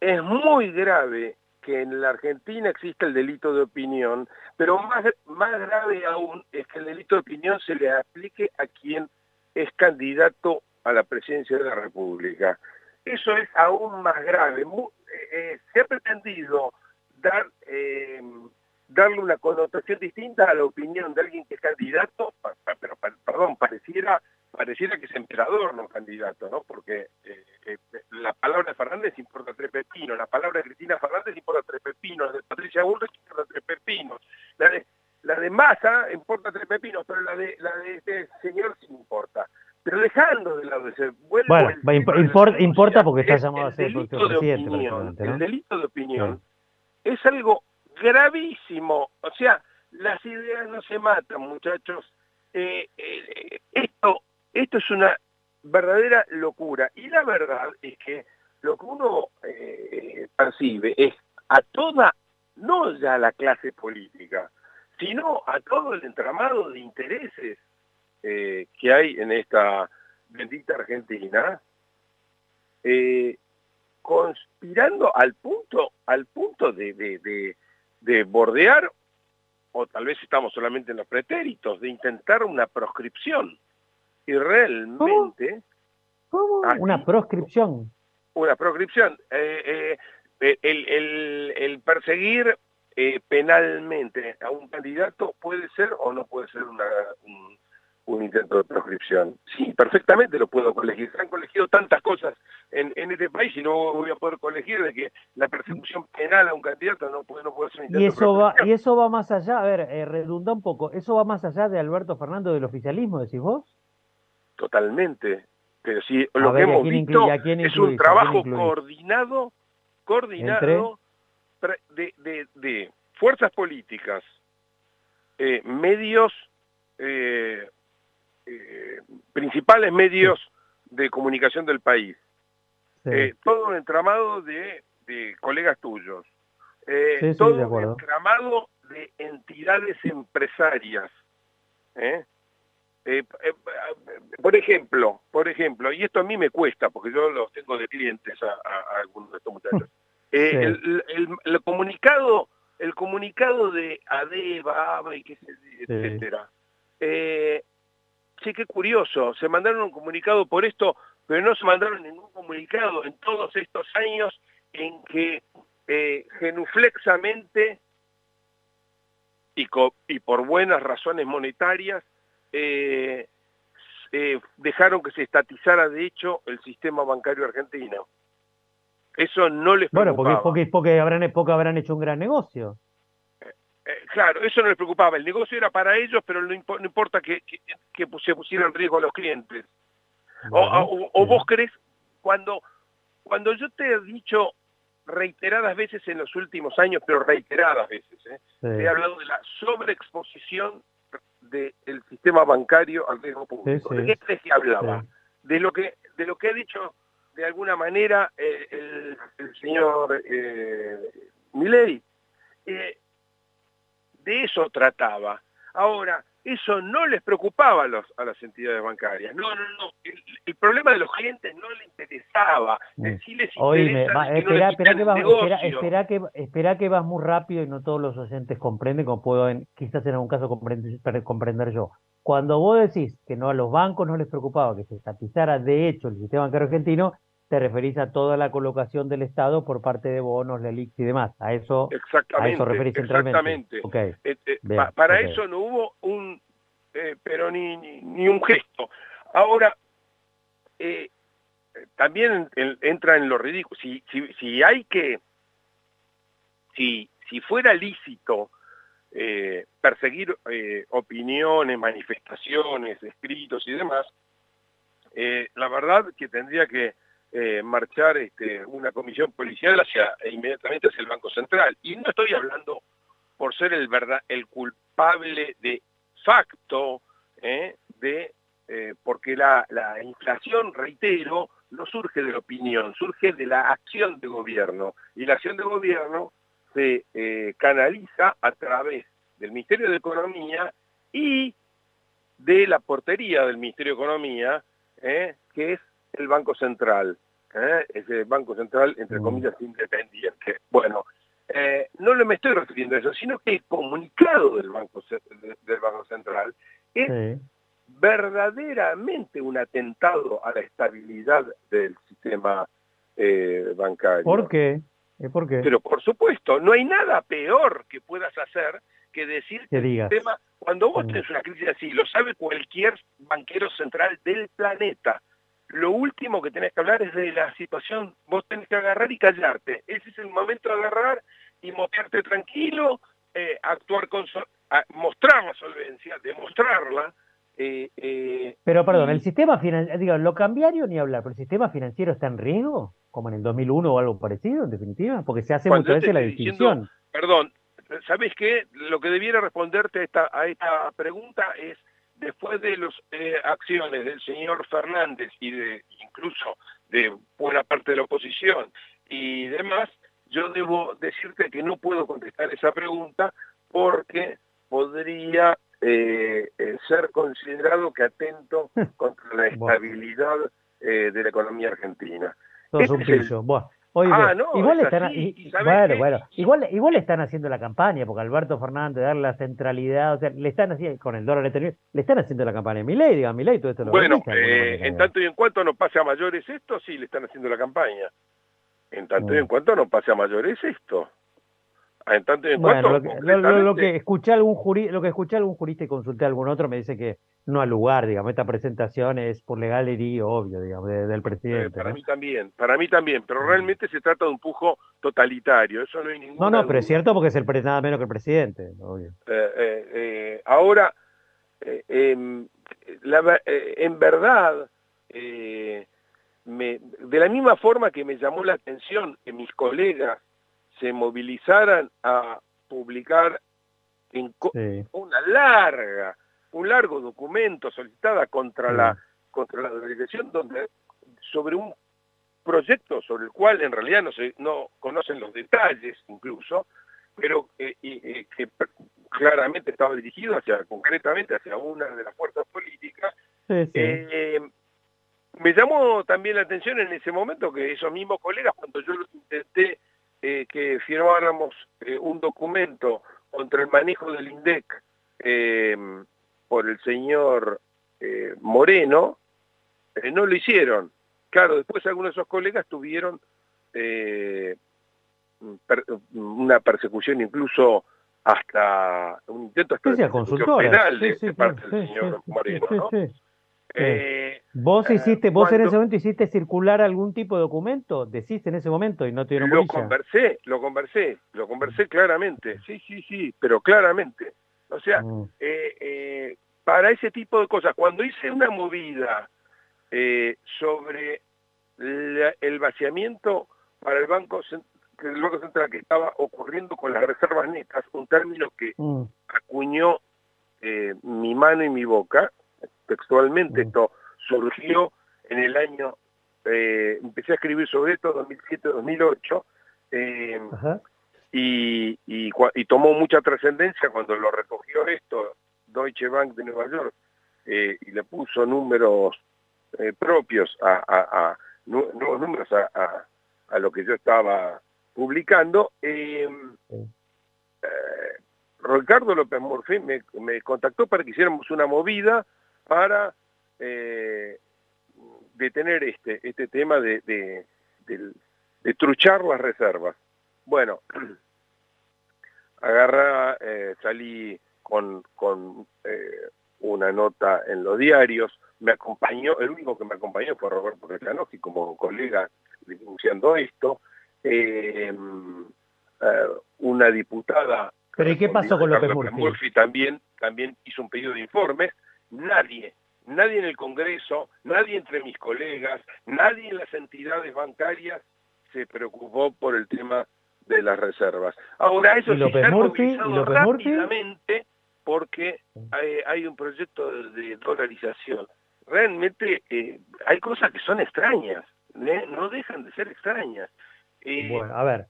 es muy grave que en la Argentina exista el delito de opinión, pero más, más grave aún es que el delito de opinión se le aplique a quien es candidato a la presidencia de la República. Eso es aún más grave. Eh, eh, se ha pretendido dar darle una connotación distinta a la opinión de alguien que es candidato, pero perdón, pareciera pareciera que es emperador, no candidato, ¿no? Porque eh, eh, la palabra de Fernández importa tres pepinos, la palabra de Cristina Fernández importa tres pepinos, la de Patricia Bullrich importa tres pepinos, la de Massa importa tres pepinos, pero la de la de este señor sí importa. Pero dejando de lado ese bueno, importa porque está llamado a ser el presidente. El delito de opinión es algo gravísimo. O sea, las ideas no se matan, muchachos. Eh, eh, esto, esto es una verdadera locura. Y la verdad es que lo que uno eh, percibe es a toda, no ya la clase política, sino a todo el entramado de intereses que hay en esta bendita Argentina, conspirando al punto, al punto de, de bordear, o tal vez estamos solamente en los pretéritos, de intentar una proscripción. Y realmente... ¿Cómo? una proscripción. Una proscripción. Eh, eh, el, perseguir eh, penalmente a un candidato puede ser o no puede ser una, un intento de proscripción. Sí, perfectamente lo puedo colegir. Se han colegido tantas cosas en, este país y no voy a poder colegir de que la persecución penal a un candidato no puede, no puede ser un intento y eso va Y eso va más allá, a ver, eh, redunda un poco, ¿eso va más allá de Alberto Fernández del oficialismo, decís vos? Totalmente. Pero si lo que hemos visto es un trabajo coordinado, coordinado de, de, fuerzas políticas, eh, medios eh, eh, principales medios de comunicación del país. Todo un entramado de, colegas tuyos. Todo un entramado de entidades empresarias. por ejemplo, por ejemplo, y esto a mí me cuesta porque yo los tengo de clientes a, algunos de estos muchachos. El, comunicado, el comunicado de ADEVA, ABA y qué sé, etcétera. Eh, sí, qué curioso, se mandaron un comunicado por esto, pero no se mandaron ningún comunicado en todos estos años en que eh, genuflexamente y, y, por buenas razones monetarias eh, eh, dejaron que se estatizara de hecho el sistema bancario argentino. Eso no les preocupaba. Bueno, porque, porque, habrán, porque habrán hecho un gran negocio. Eh, claro, eso no les preocupaba. El negocio era para ellos, pero no, importa que, se pusiera en riesgo a los clientes. o, vos crees, cuando, cuando yo te he dicho reiteradas veces en los últimos años, pero reiteradas veces, ¿eh? he hablado de la sobreexposición del sistema bancario al riesgo público. ¿De qué crees que hablaba? De lo que de lo que ha dicho de alguna manera eh, el, señor eh, Milei. Eh, de eso trataba. Ahora, eso no les preocupaba a, los, a las entidades bancarias. No, no, no. El, problema de los clientes no les interesaba. Sí les interesa espera, espera, que vas, espera, que, espera que vas muy rápido y no todos los oyentes comprenden, como puedo quizás en algún caso comprender, comprender yo. Cuando vos decís que no a los bancos no les preocupaba que se estatizara de hecho el sistema bancario argentino, te referís a toda la colocación del Estado por parte de bonos, LELIX y demás. A eso, a eso referís centralmente. Exactamente. Eh, eh, para eso no hubo un, eh, pero ni, ni, un gesto. Ahora, también entra en lo ridículo. Si, si, si hay que, si, si fuera lícito eh, perseguir eh, opiniones, manifestaciones, escritos y demás, eh, la verdad que tendría que marchar este, una comisión policial hacia inmediatamente hacia el Banco Central. Y no estoy hablando por ser el culpable de facto de porque la, la inflación, reitero, no surge de la opinión, surge de la acción de gobierno. Y la acción de gobierno se eh, canaliza a través del Ministerio de Economía y de la portería del Ministerio de Economía, eh, que es el Banco Central, eh, ese Banco Central, entre mm. comillas, independiente. Bueno, no le me estoy refiriendo a eso, sino que el comunicado del Banco, del Banco Central es verdaderamente un atentado a la estabilidad del sistema bancario. ¿Por qué? ¿Por qué? Pero por supuesto, no hay nada peor que puedas hacer que decir que el sistema, cuando vos tenés una crisis así, lo sabe cualquier banquero central del planeta, lo último que tenés que hablar es de la situación, vos tenés que agarrar y callarte. Ese es el momento de agarrar y mostrarte tranquilo, eh, actuar con, mostrar la solvencia, demostrarla, eh, eh, pero perdón, el sistema financiero, digo, lo cambiario ni hablar, pero el sistema financiero está en riesgo, como en el 2001 o algo parecido, en definitiva, porque se hace muchas veces la distinción. Perdón, ¿sabes qué? Lo que debiera responderte a esta, a esta pregunta es, después de las eh, acciones del señor Fernández y de incluso de buena parte de la oposición y demás, yo debo decirte que no puedo contestar esa pregunta porque podría eh, ser considerado que atento [LAUGHS] contra la estabilidad eh, de la economía argentina. Este ah, no, igual están, bueno, bueno, igual, igual están haciendo la campaña, porque Alberto Fernández dar la centralidad, o sea, le están haciendo, con el dólar le están haciendo la campaña a Milei, diga Milei, todo esto lo Bueno, eh, en tanto y en cuanto no pase a mayores esto, sí le están haciendo la campaña. En tanto y en cuanto no pase a mayores esto. En tanto en bueno, lo, que, lo, que escuché algún jurista, lo que escuché algún jurista y consulté a algún otro me dice que no al lugar, digamos, esta presentación es por legalería, obvio, digamos, del presidente. para mí también, para mí también, pero mm. realmente se trata de un pujo totalitario, eso no hay ninguna No, no, pero es cierto porque es el nada menos que el presidente, obvio. Eh, eh, eh ahora, eh, em, la, en verdad, me, de la misma forma que me llamó la atención que mis colegas se movilizaran a publicar en una larga, un largo documento solicitada contra la contra la dirección donde sobre un proyecto sobre el cual en realidad no se no conocen los detalles incluso, pero eh, eh, que claramente estaba dirigido hacia concretamente hacia una de las fuerzas políticas. Eh, me llamó también la atención en ese momento que esos mismos colegas, cuando yo los intenté eh, que firmáramos eh, un documento contra el manejo del INDEC eh, por el señor Moreno, no lo hicieron. Claro, después algunos de esos colegas tuvieron una persecución incluso hasta un intento hasta de penal de, parte del señor Moreno, ¿no? Eh, ¿Vos eh, hiciste, vos en ese momento hiciste circular algún tipo de documento? Decís en ese momento y no tuvieron Lo conversé, lo conversé, lo conversé claramente, sí, sí, sí, pero claramente. O sea, mm. eh, para ese tipo de cosas, cuando hice una movida sobre el vaciamiento para el Banco, el Banco Central que estaba ocurriendo con las reservas netas, un término que mm. acuñó mi mano y mi boca, textualmente, esto surgió en el año, eh, empecé a escribir sobre esto 2007-2008, eh, y, y, tomó mucha trascendencia cuando lo recogió esto Deutsche Bank de Nueva York eh, y le puso números propios a, nuevos números a, a, lo que yo estaba publicando. Ricardo López Morfín me, me contactó para que hiciéramos una movida para eh, detener este, este tema de, de, truchar las reservas. Bueno, [CLEARS THROAT] agarra, eh, salí con, con eh, una nota en los diarios, me acompañó, el único que me acompañó fue Roberto y como colega denunciando esto, una diputada ¿Pero y qué pasó con López Murphy? Murphy también, también hizo un pedido de informes. Nadie, nadie en el Congreso, nadie entre mis colegas, nadie en las entidades bancarias se preocupó por el tema de las reservas. Ahora, eso sí se ha Murphy, rápidamente porque hay, un proyecto de dolarización. Realmente eh, hay cosas que son extrañas, ¿eh? no dejan de ser extrañas. Eh, bueno, a ver,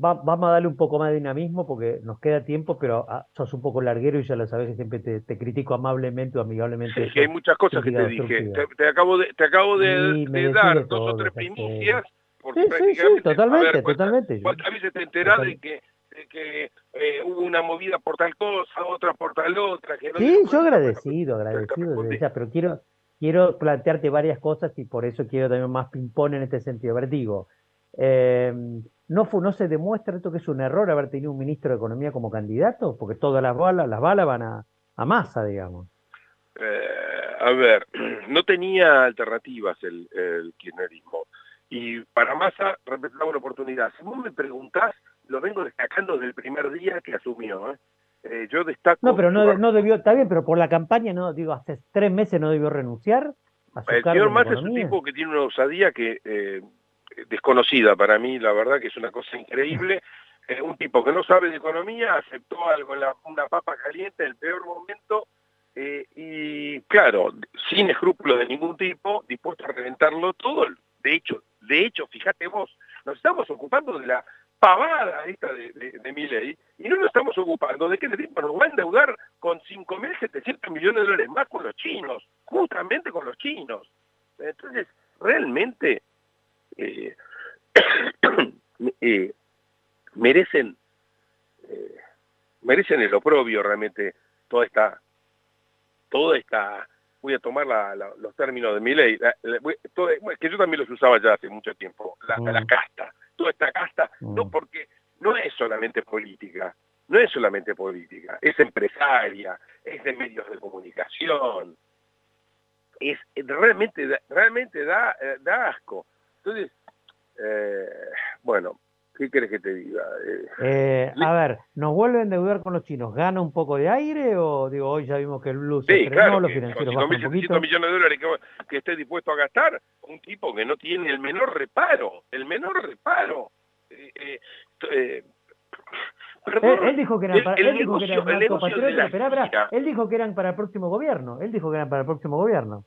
vamos a darle un poco más de dinamismo porque nos queda tiempo, pero ah, sos un poco larguero y ya lo sabes que siempre te, critico amablemente o amigablemente. Sí, que hay muchas cosas que te dije. Te, acabo de, te acabo de, dar dos o tres primicias. Sí, sí, sí, totalmente, totalmente. ¿Cuántas veces te enterás de que, que eh, hubo una movida por tal cosa, otra por tal otra? Que sí, yo agradecido, agradecido, pero quiero quiero plantearte varias cosas y por eso quiero también más ping-pong en este sentido. A ver, digo, eh, ¿no, fue, ¿no se demuestra esto que es un error haber tenido un ministro de Economía como candidato? Porque todas las balas, las balas van a, a masa, digamos. Eh, a ver, [CLEARS THROAT] no tenía alternativas el, el kirchnerismo. Y para Massa representaba una oportunidad. Si vos me preguntás, lo vengo destacando desde el primer día que asumió. ¿eh? Eh, yo destaco... No, pero no, no, debió, está bien, pero por la campaña, no digo, hace tres meses no debió renunciar. el señor Massa es un tipo que tiene una osadía que desconocida para mí, la verdad que es una cosa increíble. un tipo que no sabe de economía, aceptó algo la, una papa caliente en el peor momento y claro, sin escrúpulos de ningún tipo, dispuesto a reventarlo todo. De hecho, de hecho, fíjate vos, nos estamos ocupando de la pavada esta de, de, mi ley y no nos estamos ocupando de que el tipo nos va a endeudar con 5.700 millones de dólares más con los chinos, justamente con los chinos. Entonces, realmente eh, [COUGHS] eh, merecen eh, merecen el oprobio realmente toda esta toda esta voy a tomar los términos de mi ley, que yo también los usaba ya hace mucho tiempo, la, mm. casta toda esta casta, no mm. porque no es solamente política, no es solamente política, es empresaria, es de medios de comunicación, es realmente realmente da, da asco. Entonces, eh, bueno, ¿qué quieres que te diga? Eh, a ver, ¿nos vuelven a endeudar con los chinos? ¿Gana un poco de aire o digo, hoy ya vimos que el blue se sí, claro, los financieros con millones de dólares que, esté dispuesto a gastar, un tipo que no tiene el menor reparo, el menor reparo. Eh, eh, eh él, dijo que eran para, él dijo que eran él dijo que eran para el próximo gobierno, él dijo que eran para el próximo gobierno.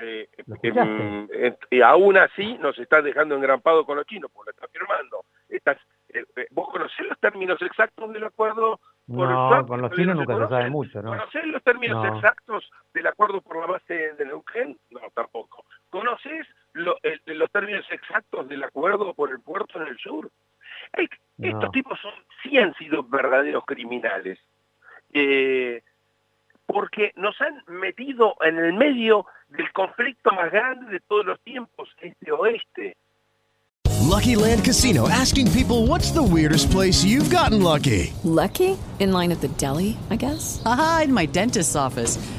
Eh, eh, y aún así nos está dejando engrampado con los chinos, porque lo está firmando. Estas, eh, ¿Vos conocés los términos exactos del acuerdo? Por no, con los chinos nunca se sabe mucho, ¿no? ¿Conocés los términos exactos del acuerdo por la base de Neuquén? No, tampoco. ¿Conocés los términos exactos del acuerdo por el puerto en el sur? Estos tipos son, sí han sido verdaderos criminales. porque nos han metido en el medio del conflicto más grande de todos los tiempos, este-oeste. Lucky Land Casino, asking people what's the weirdest place you've gotten lucky? Lucky? In line at the deli, I guess? Aha, in my dentist's office.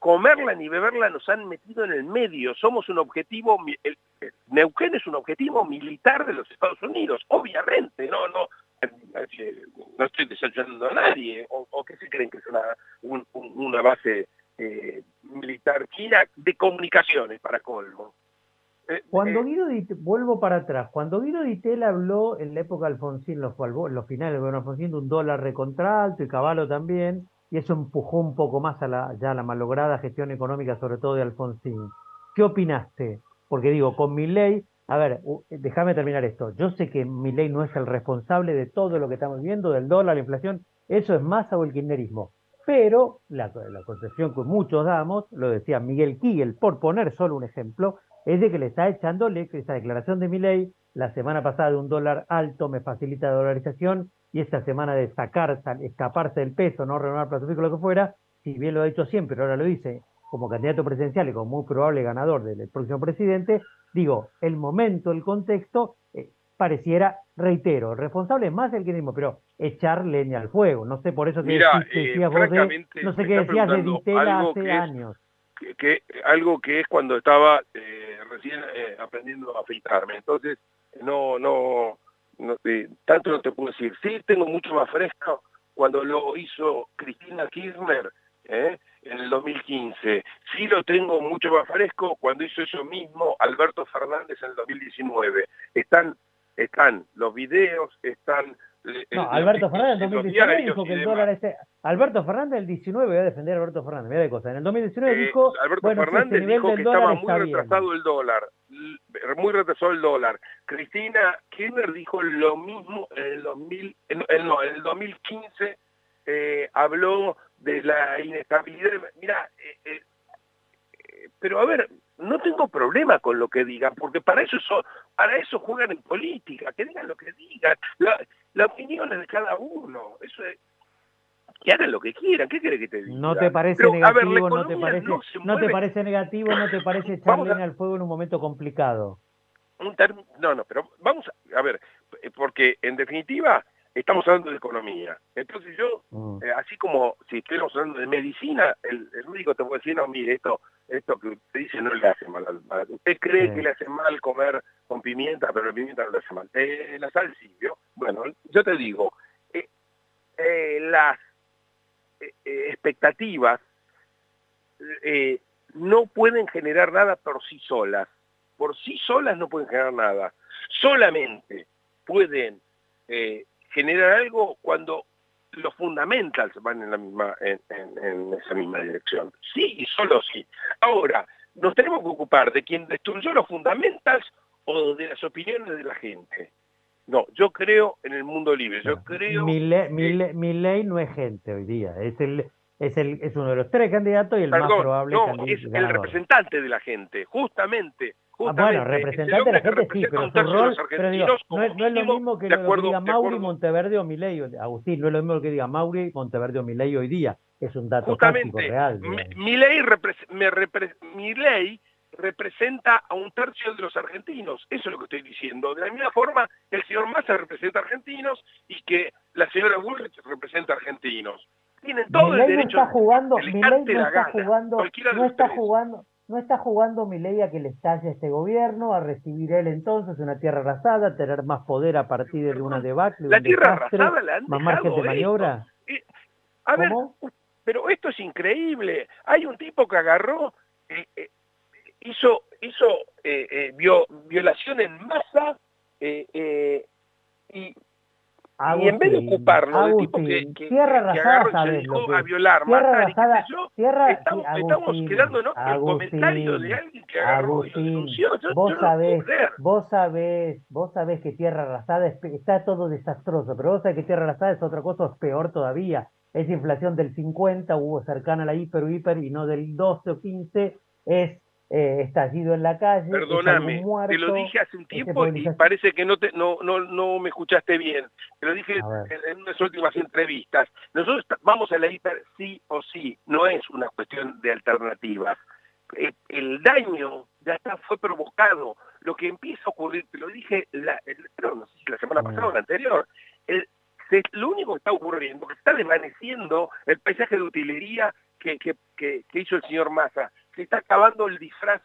comerla ni beberla nos han metido en el medio. Somos un objetivo... El, el, Neuquén es un objetivo militar de los Estados Unidos. Obviamente, no, no... No estoy desayunando a nadie. O, o que se creen que es una, un, una base eh, militar china de comunicaciones, para colmo. Eh, cuando eh, Guido vuelvo para atrás, cuando Guido Dittel habló en la época de Alfonsín, los, los finales de Alfonsín, de un dólar recontralto y Caballo también, y eso empujó un poco más a la ya la malograda gestión económica, sobre todo de Alfonsín. ¿Qué opinaste? Porque digo, con mi ley, a ver, déjame terminar esto. Yo sé que mi ley no es el responsable de todo lo que estamos viendo, del dólar, la inflación, eso es más o el kirchnerismo. Pero la, concepción que muchos damos, lo decía Miguel Kigel, por poner solo un ejemplo, es de que le está echando esa declaración de mi ley, la semana pasada de un dólar alto me facilita la dolarización y esta semana de sacar, escaparse del peso, no renovar plazo fijo, lo que fuera, si bien lo ha dicho siempre, ahora lo dice, como candidato presidencial y como muy probable ganador del próximo presidente, digo, el momento, el contexto, eh, pareciera, reitero, responsable es más el mismo, pero echar leña al fuego. No sé por eso que, Mira, eh, de, no sé qué decías de Ditela hace años. Que, algo que es cuando estaba eh, recién aprendiendo a afeitarme. Entonces, no, no, no tanto no te puedo decir. Sí, tengo mucho más fresco cuando lo hizo Cristina Kirchner, ¿eh? en el 2015. Sí lo tengo mucho más fresco cuando hizo eso mismo Alberto Fernández en el 2019. Están, están los videos, están... Eh, no, Alberto Fernández en el 2019 dijo que el dólar este... Alberto Fernández el 19, voy a defender a Alberto Fernández, mira de cosa. En el 2019 eh, dijo... Alberto bueno, Fernández dijo que estaba muy retrasado el dólar, muy retrasado el dólar. Cristina Kirchner dijo lo mismo en el 2000, no, en el 2015 eh, habló de la inestabilidad. Mira, eh, eh, eh, pero a ver, no tengo problema con lo que digan, porque para eso para eso juegan en política, que digan lo que digan, la, opinión es de cada uno, que hagan lo que quieran, ¿qué quiere que te diga? No te parece negativo, no te parece, no, te parece negativo, no te parece echarle al fuego en un momento complicado. no, no, pero vamos a, a ver, porque en definitiva estamos hablando de economía. Entonces yo, mm. eh, así como si estuviéramos hablando de medicina, el, único que te puedo decir, no, mire, esto esto que usted dice no le hace mal al Usted cree que le hace mal comer con pimienta, pero la pimienta no le hace mal. Eh, la sal sí, Bueno, yo te digo, eh, eh las expectativas no pueden generar nada por sí solas. Por sí solas no pueden generar nada. Solamente pueden generar algo cuando los fundamentals van en, la misma, en, esa misma dirección. Sí, y solo sí. Ahora, nos tenemos que ocupar de quien destruyó los fundamentals o de las opiniones de la gente. No, yo creo en el mundo libre, yo creo... Mi, ley no es gente hoy día, es el, es, el, es uno de los tres candidatos y el más probable no, es el representante de la gente, justamente. Ah, bueno, representante de la gente sí, pero su rol, pero digo, no, es, no, es, lo mismo que lo que diga Mauri, Monteverde o Milei, Agustín, no es lo mismo que diga Mauri, Monteverde o Milei hoy día, es un dato Justamente, real. Milei, me repre Milei representa a un tercio de los argentinos, eso es lo que estoy diciendo. De la misma forma, el señor Massa representa a argentinos y que la señora Bullrich representa a argentinos. Tienen todo el derecho. No está jugando, no está jugando, no está jugando, no está jugando Milei a que le estalle este gobierno, a recibir él entonces una tierra arrasada, tener más poder a partir de una debacle, la tierra arrasada la han más margen de maniobra. Eh, a ver, pero esto es increíble. Hay un tipo que agarró, eh, eh, hizo, hizo violación en masa y y en vez de ocuparnos del tipo que, que, tierra que agarró y se dedicó a violar, matar y qué sé yo, tierra, estamos, estamos quedándonos en el comentario de alguien que agarró y denunció. Yo, vos yo sabés, vos sabés, vos sabés que tierra arrasada está todo desastroso, pero vos sabés que tierra arrasada es otra cosa, es peor todavía. Es inflación del 50, hubo cercana a la hiper o hiper y no del 12 o 15, es eh, estallido en la calle. Perdóname, te lo dije hace un tiempo y parece que no, te, no, no, no me escuchaste bien. Te lo dije en, unas últimas entrevistas. Nosotros vamos a la hiper sí o sí, no es una cuestión de alternativas. Eh, el, daño ya está, fue provocado. Lo que empieza a ocurrir, te lo dije la, no sé si la semana pasada o la anterior, el, lo único que está ocurriendo, que está desvaneciendo el paisaje de utilería que, que, que hizo el señor Massa se está acabando el disfraz,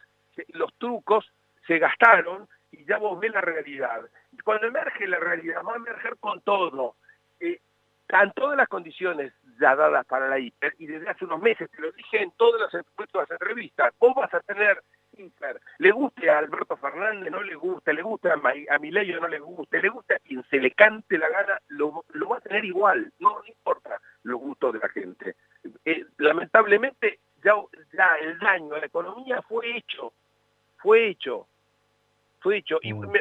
los trucos se gastaron y ya vos ves la realidad. Y cuando emerge la realidad, va a emerger con todo. Eh, están todas las condiciones ya dadas para la hiper y desde hace unos meses, te lo dije en todas las, las entrevistas, vos vas a tener hiper. Le guste a Alberto Fernández, no le guste, le guste a, a Mileio, no le guste, le guste a quien se le cante la gana, lo, lo va a tener igual, no, importa los gustos de la gente. Eh, lamentablemente ya, el daño a la economía fue hecho, fue hecho, fue hecho. Y, mm.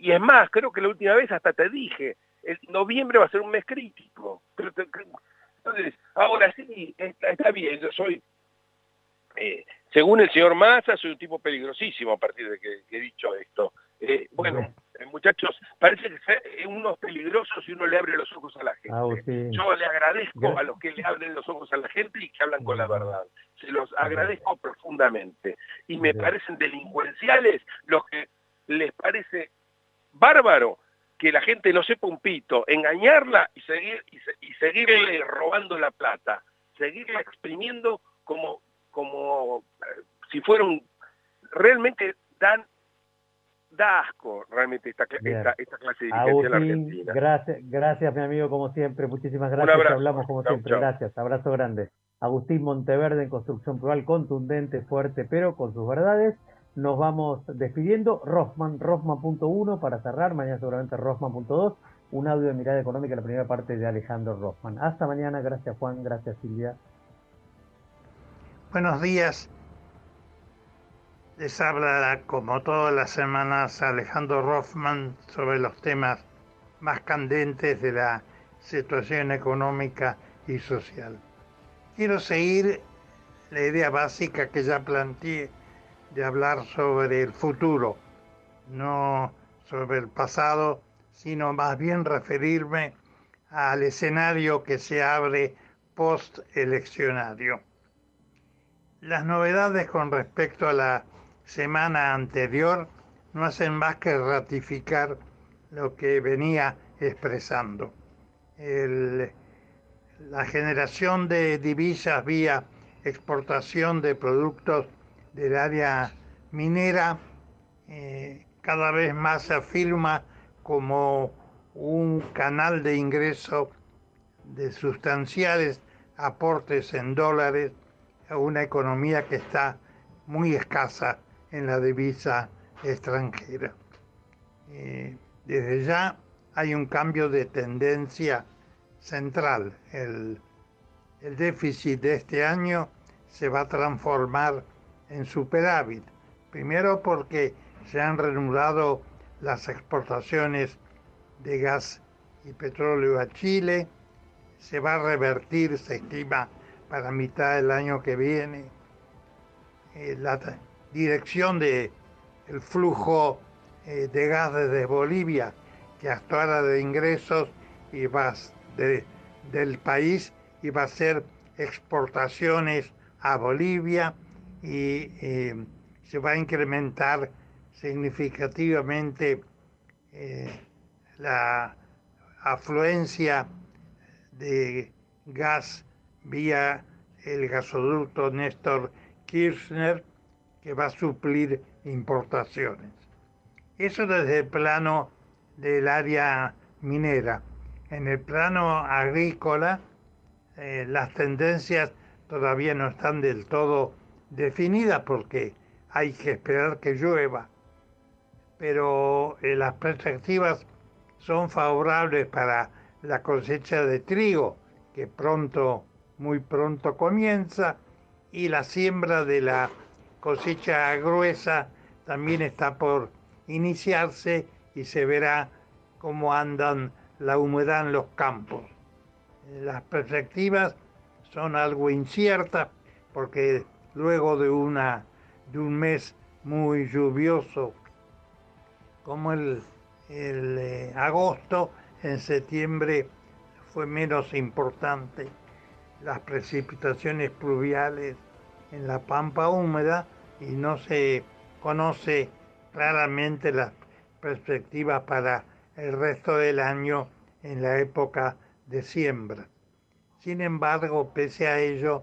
y, es más, creo que la última vez hasta te dije, el noviembre va a ser un mes crítico. entonces, ahora sí, está, bien, yo soy, eh, según el señor Massa, soy un tipo peligrosísimo a partir de que, he dicho esto. Eh, bueno, muchachos, parece que uno es peligroso si uno le abre los ojos a la gente. Yo le agradezco a los que le abren los ojos a la gente y que hablan con la verdad. Se los agradezco profundamente. Y me parecen delincuenciales los que les parece bárbaro que la gente no sepa un pito, engañarla y seguir y, seguirle robando la plata, seguirla exprimiendo como como eh, si fuera un realmente dan da asco realmente esta, esta, clase de dirigencia en la Argentina. Gracias, gracias mi amigo como siempre, muchísimas gracias, hablamos como siempre, gracias, abrazo grande. Agustín Monteverde en construcción plural, contundente, fuerte, pero con sus verdades. Nos vamos despidiendo. Rossman, Rossman.1 para cerrar. Mañana seguramente Rossman.2. Un audio de mirada económica, la primera parte de Alejandro Rossman. Hasta mañana. Gracias Juan, gracias Silvia. Buenos días. Les habla, como todas las semanas, Alejandro Rothman sobre los temas más candentes de la situación económica y social. Quiero seguir la idea básica que ya planteé de hablar sobre el futuro, no sobre el pasado, sino más bien referirme al escenario que se abre post-eleccionario. Las novedades con respecto a la semana anterior no hacen más que ratificar lo que venía expresando. la generación de divisas vía exportación de productos del área minera eh, cada vez más se afirma como un canal de ingreso de sustanciales aportes en dólares a una economía que está muy escasa en la divisa extranjera. Eh, desde ya hay un cambio de tendencia central. El, el déficit de este año se va a transformar en superávit. Primero porque se han reanudado las exportaciones de gas y petróleo a Chile. Se va a revertir, se estima, para mitad del año que viene. Eh, dirección del el flujo eh, de gas desde Bolivia, que ahora de ingresos y va del país y va a ser exportaciones a Bolivia y eh, se va a incrementar significativamente eh, la afluencia de gas vía el gasoducto Néstor Kirchner que va a suplir importaciones. Eso desde el plano del área minera. En el plano agrícola, eh, las tendencias todavía no están del todo definidas porque hay que esperar que llueva. Pero eh, las perspectivas son favorables para la cosecha de trigo, que pronto, muy pronto comienza, y la siembra de la cosecha gruesa también está por iniciarse y se verá cómo andan la humedad en los campos. Las perspectivas son algo inciertas porque luego de, una, de un mes muy lluvioso como el, el eh, agosto, en septiembre fue menos importante. Las precipitaciones pluviales en la pampa húmeda y no se conoce claramente la perspectiva para el resto del año en la época de siembra. Sin embargo, pese a ello,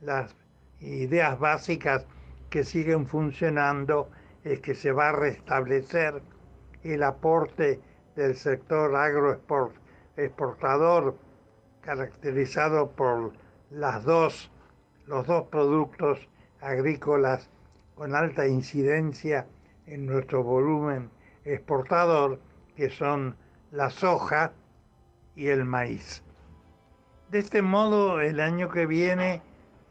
las ideas básicas que siguen funcionando es que se va a restablecer el aporte del sector agroexportador caracterizado por las dos, los dos productos agrícolas con alta incidencia en nuestro volumen exportador, que son la soja y el maíz. De este modo, el año que viene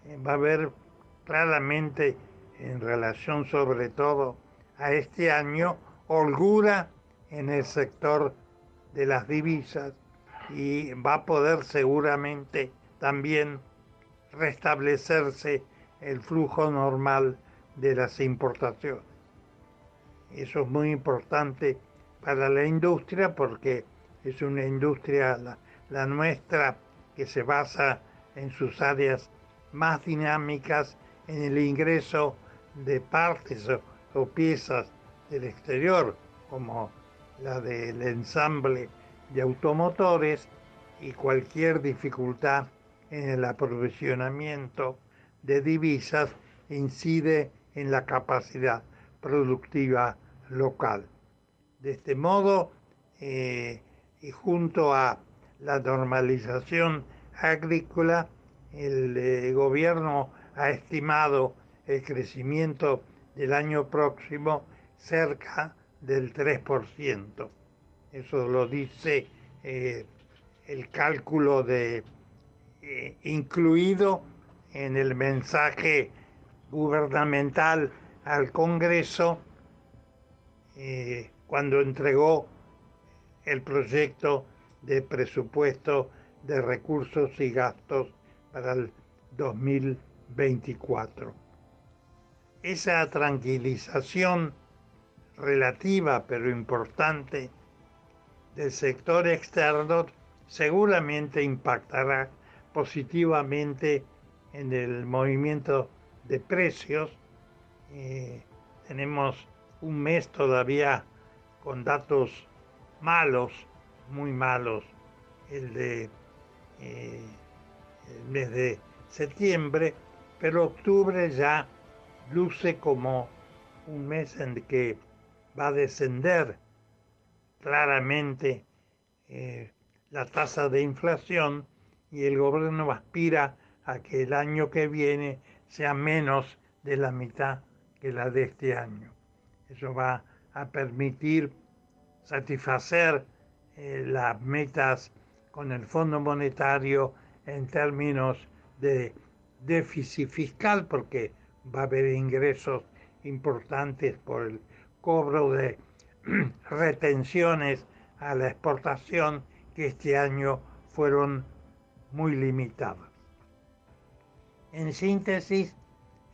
eh, va a haber claramente, en relación sobre todo a este año, holgura en el sector de las divisas y va a poder seguramente también restablecerse el flujo normal de las importaciones. Eso es muy importante para la industria porque es una industria, la, nuestra, que se basa en sus áreas más dinámicas en el ingreso de partes o, piezas del exterior, como la del ensamble de automotores y cualquier dificultad en el aprovisionamiento de divisas incide en la capacidad productiva local. De este modo, eh, y junto a la normalización agrícola, el eh, gobierno ha estimado el crecimiento del año próximo cerca del 3%. Eso lo dice eh, el cálculo de incluido en el mensaje gubernamental al Congreso cuando entregó el proyecto de presupuesto de recursos y gastos para el 2024. Esa tranquilización relativa pero importante del sector externo seguramente impactará positivamente en el movimiento de precios. Eh, tenemos un mes todavía con datos malos, muy malos, el de eh, el mes de septiembre, pero octubre ya luce como un mes en que va a descender claramente eh, la tasa de inflación y el gobierno aspira a que el año que viene sea menos de la mitad que la de este año. Eso va a permitir satisfacer eh, las metas con el Fondo Monetario en términos de déficit fiscal, porque va a haber ingresos importantes por el cobro de [CLEARS THROAT] retenciones a la exportación que este año fueron muy limitadas. En síntesis,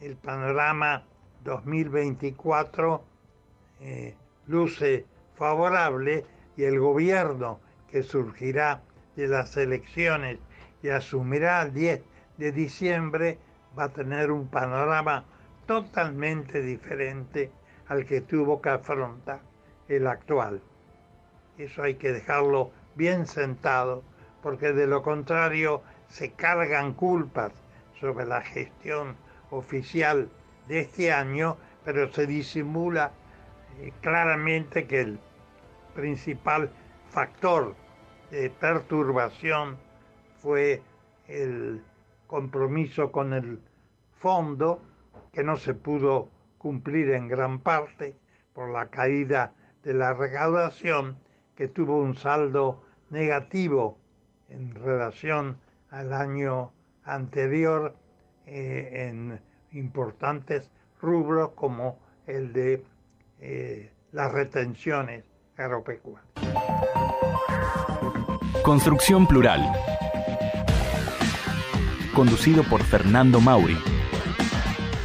el panorama 2024 eh, luce favorable y el gobierno que surgirá de las elecciones y asumirá el 10 de diciembre va a tener un panorama totalmente diferente al que tuvo que afrontar el actual. Eso hay que dejarlo bien sentado, porque de lo contrario se cargan culpas sobre la gestión oficial de este año, pero se disimula eh, claramente que el principal factor de perturbación fue el compromiso con el fondo que no se pudo cumplir en gran parte por la caída de la recaudación que tuvo un saldo negativo en relación al año anterior eh, en importantes rubros como el de eh, las retenciones agropecuarias. Construcción Plural. Conducido por Fernando Mauri.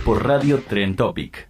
Por Radio Tren Topic.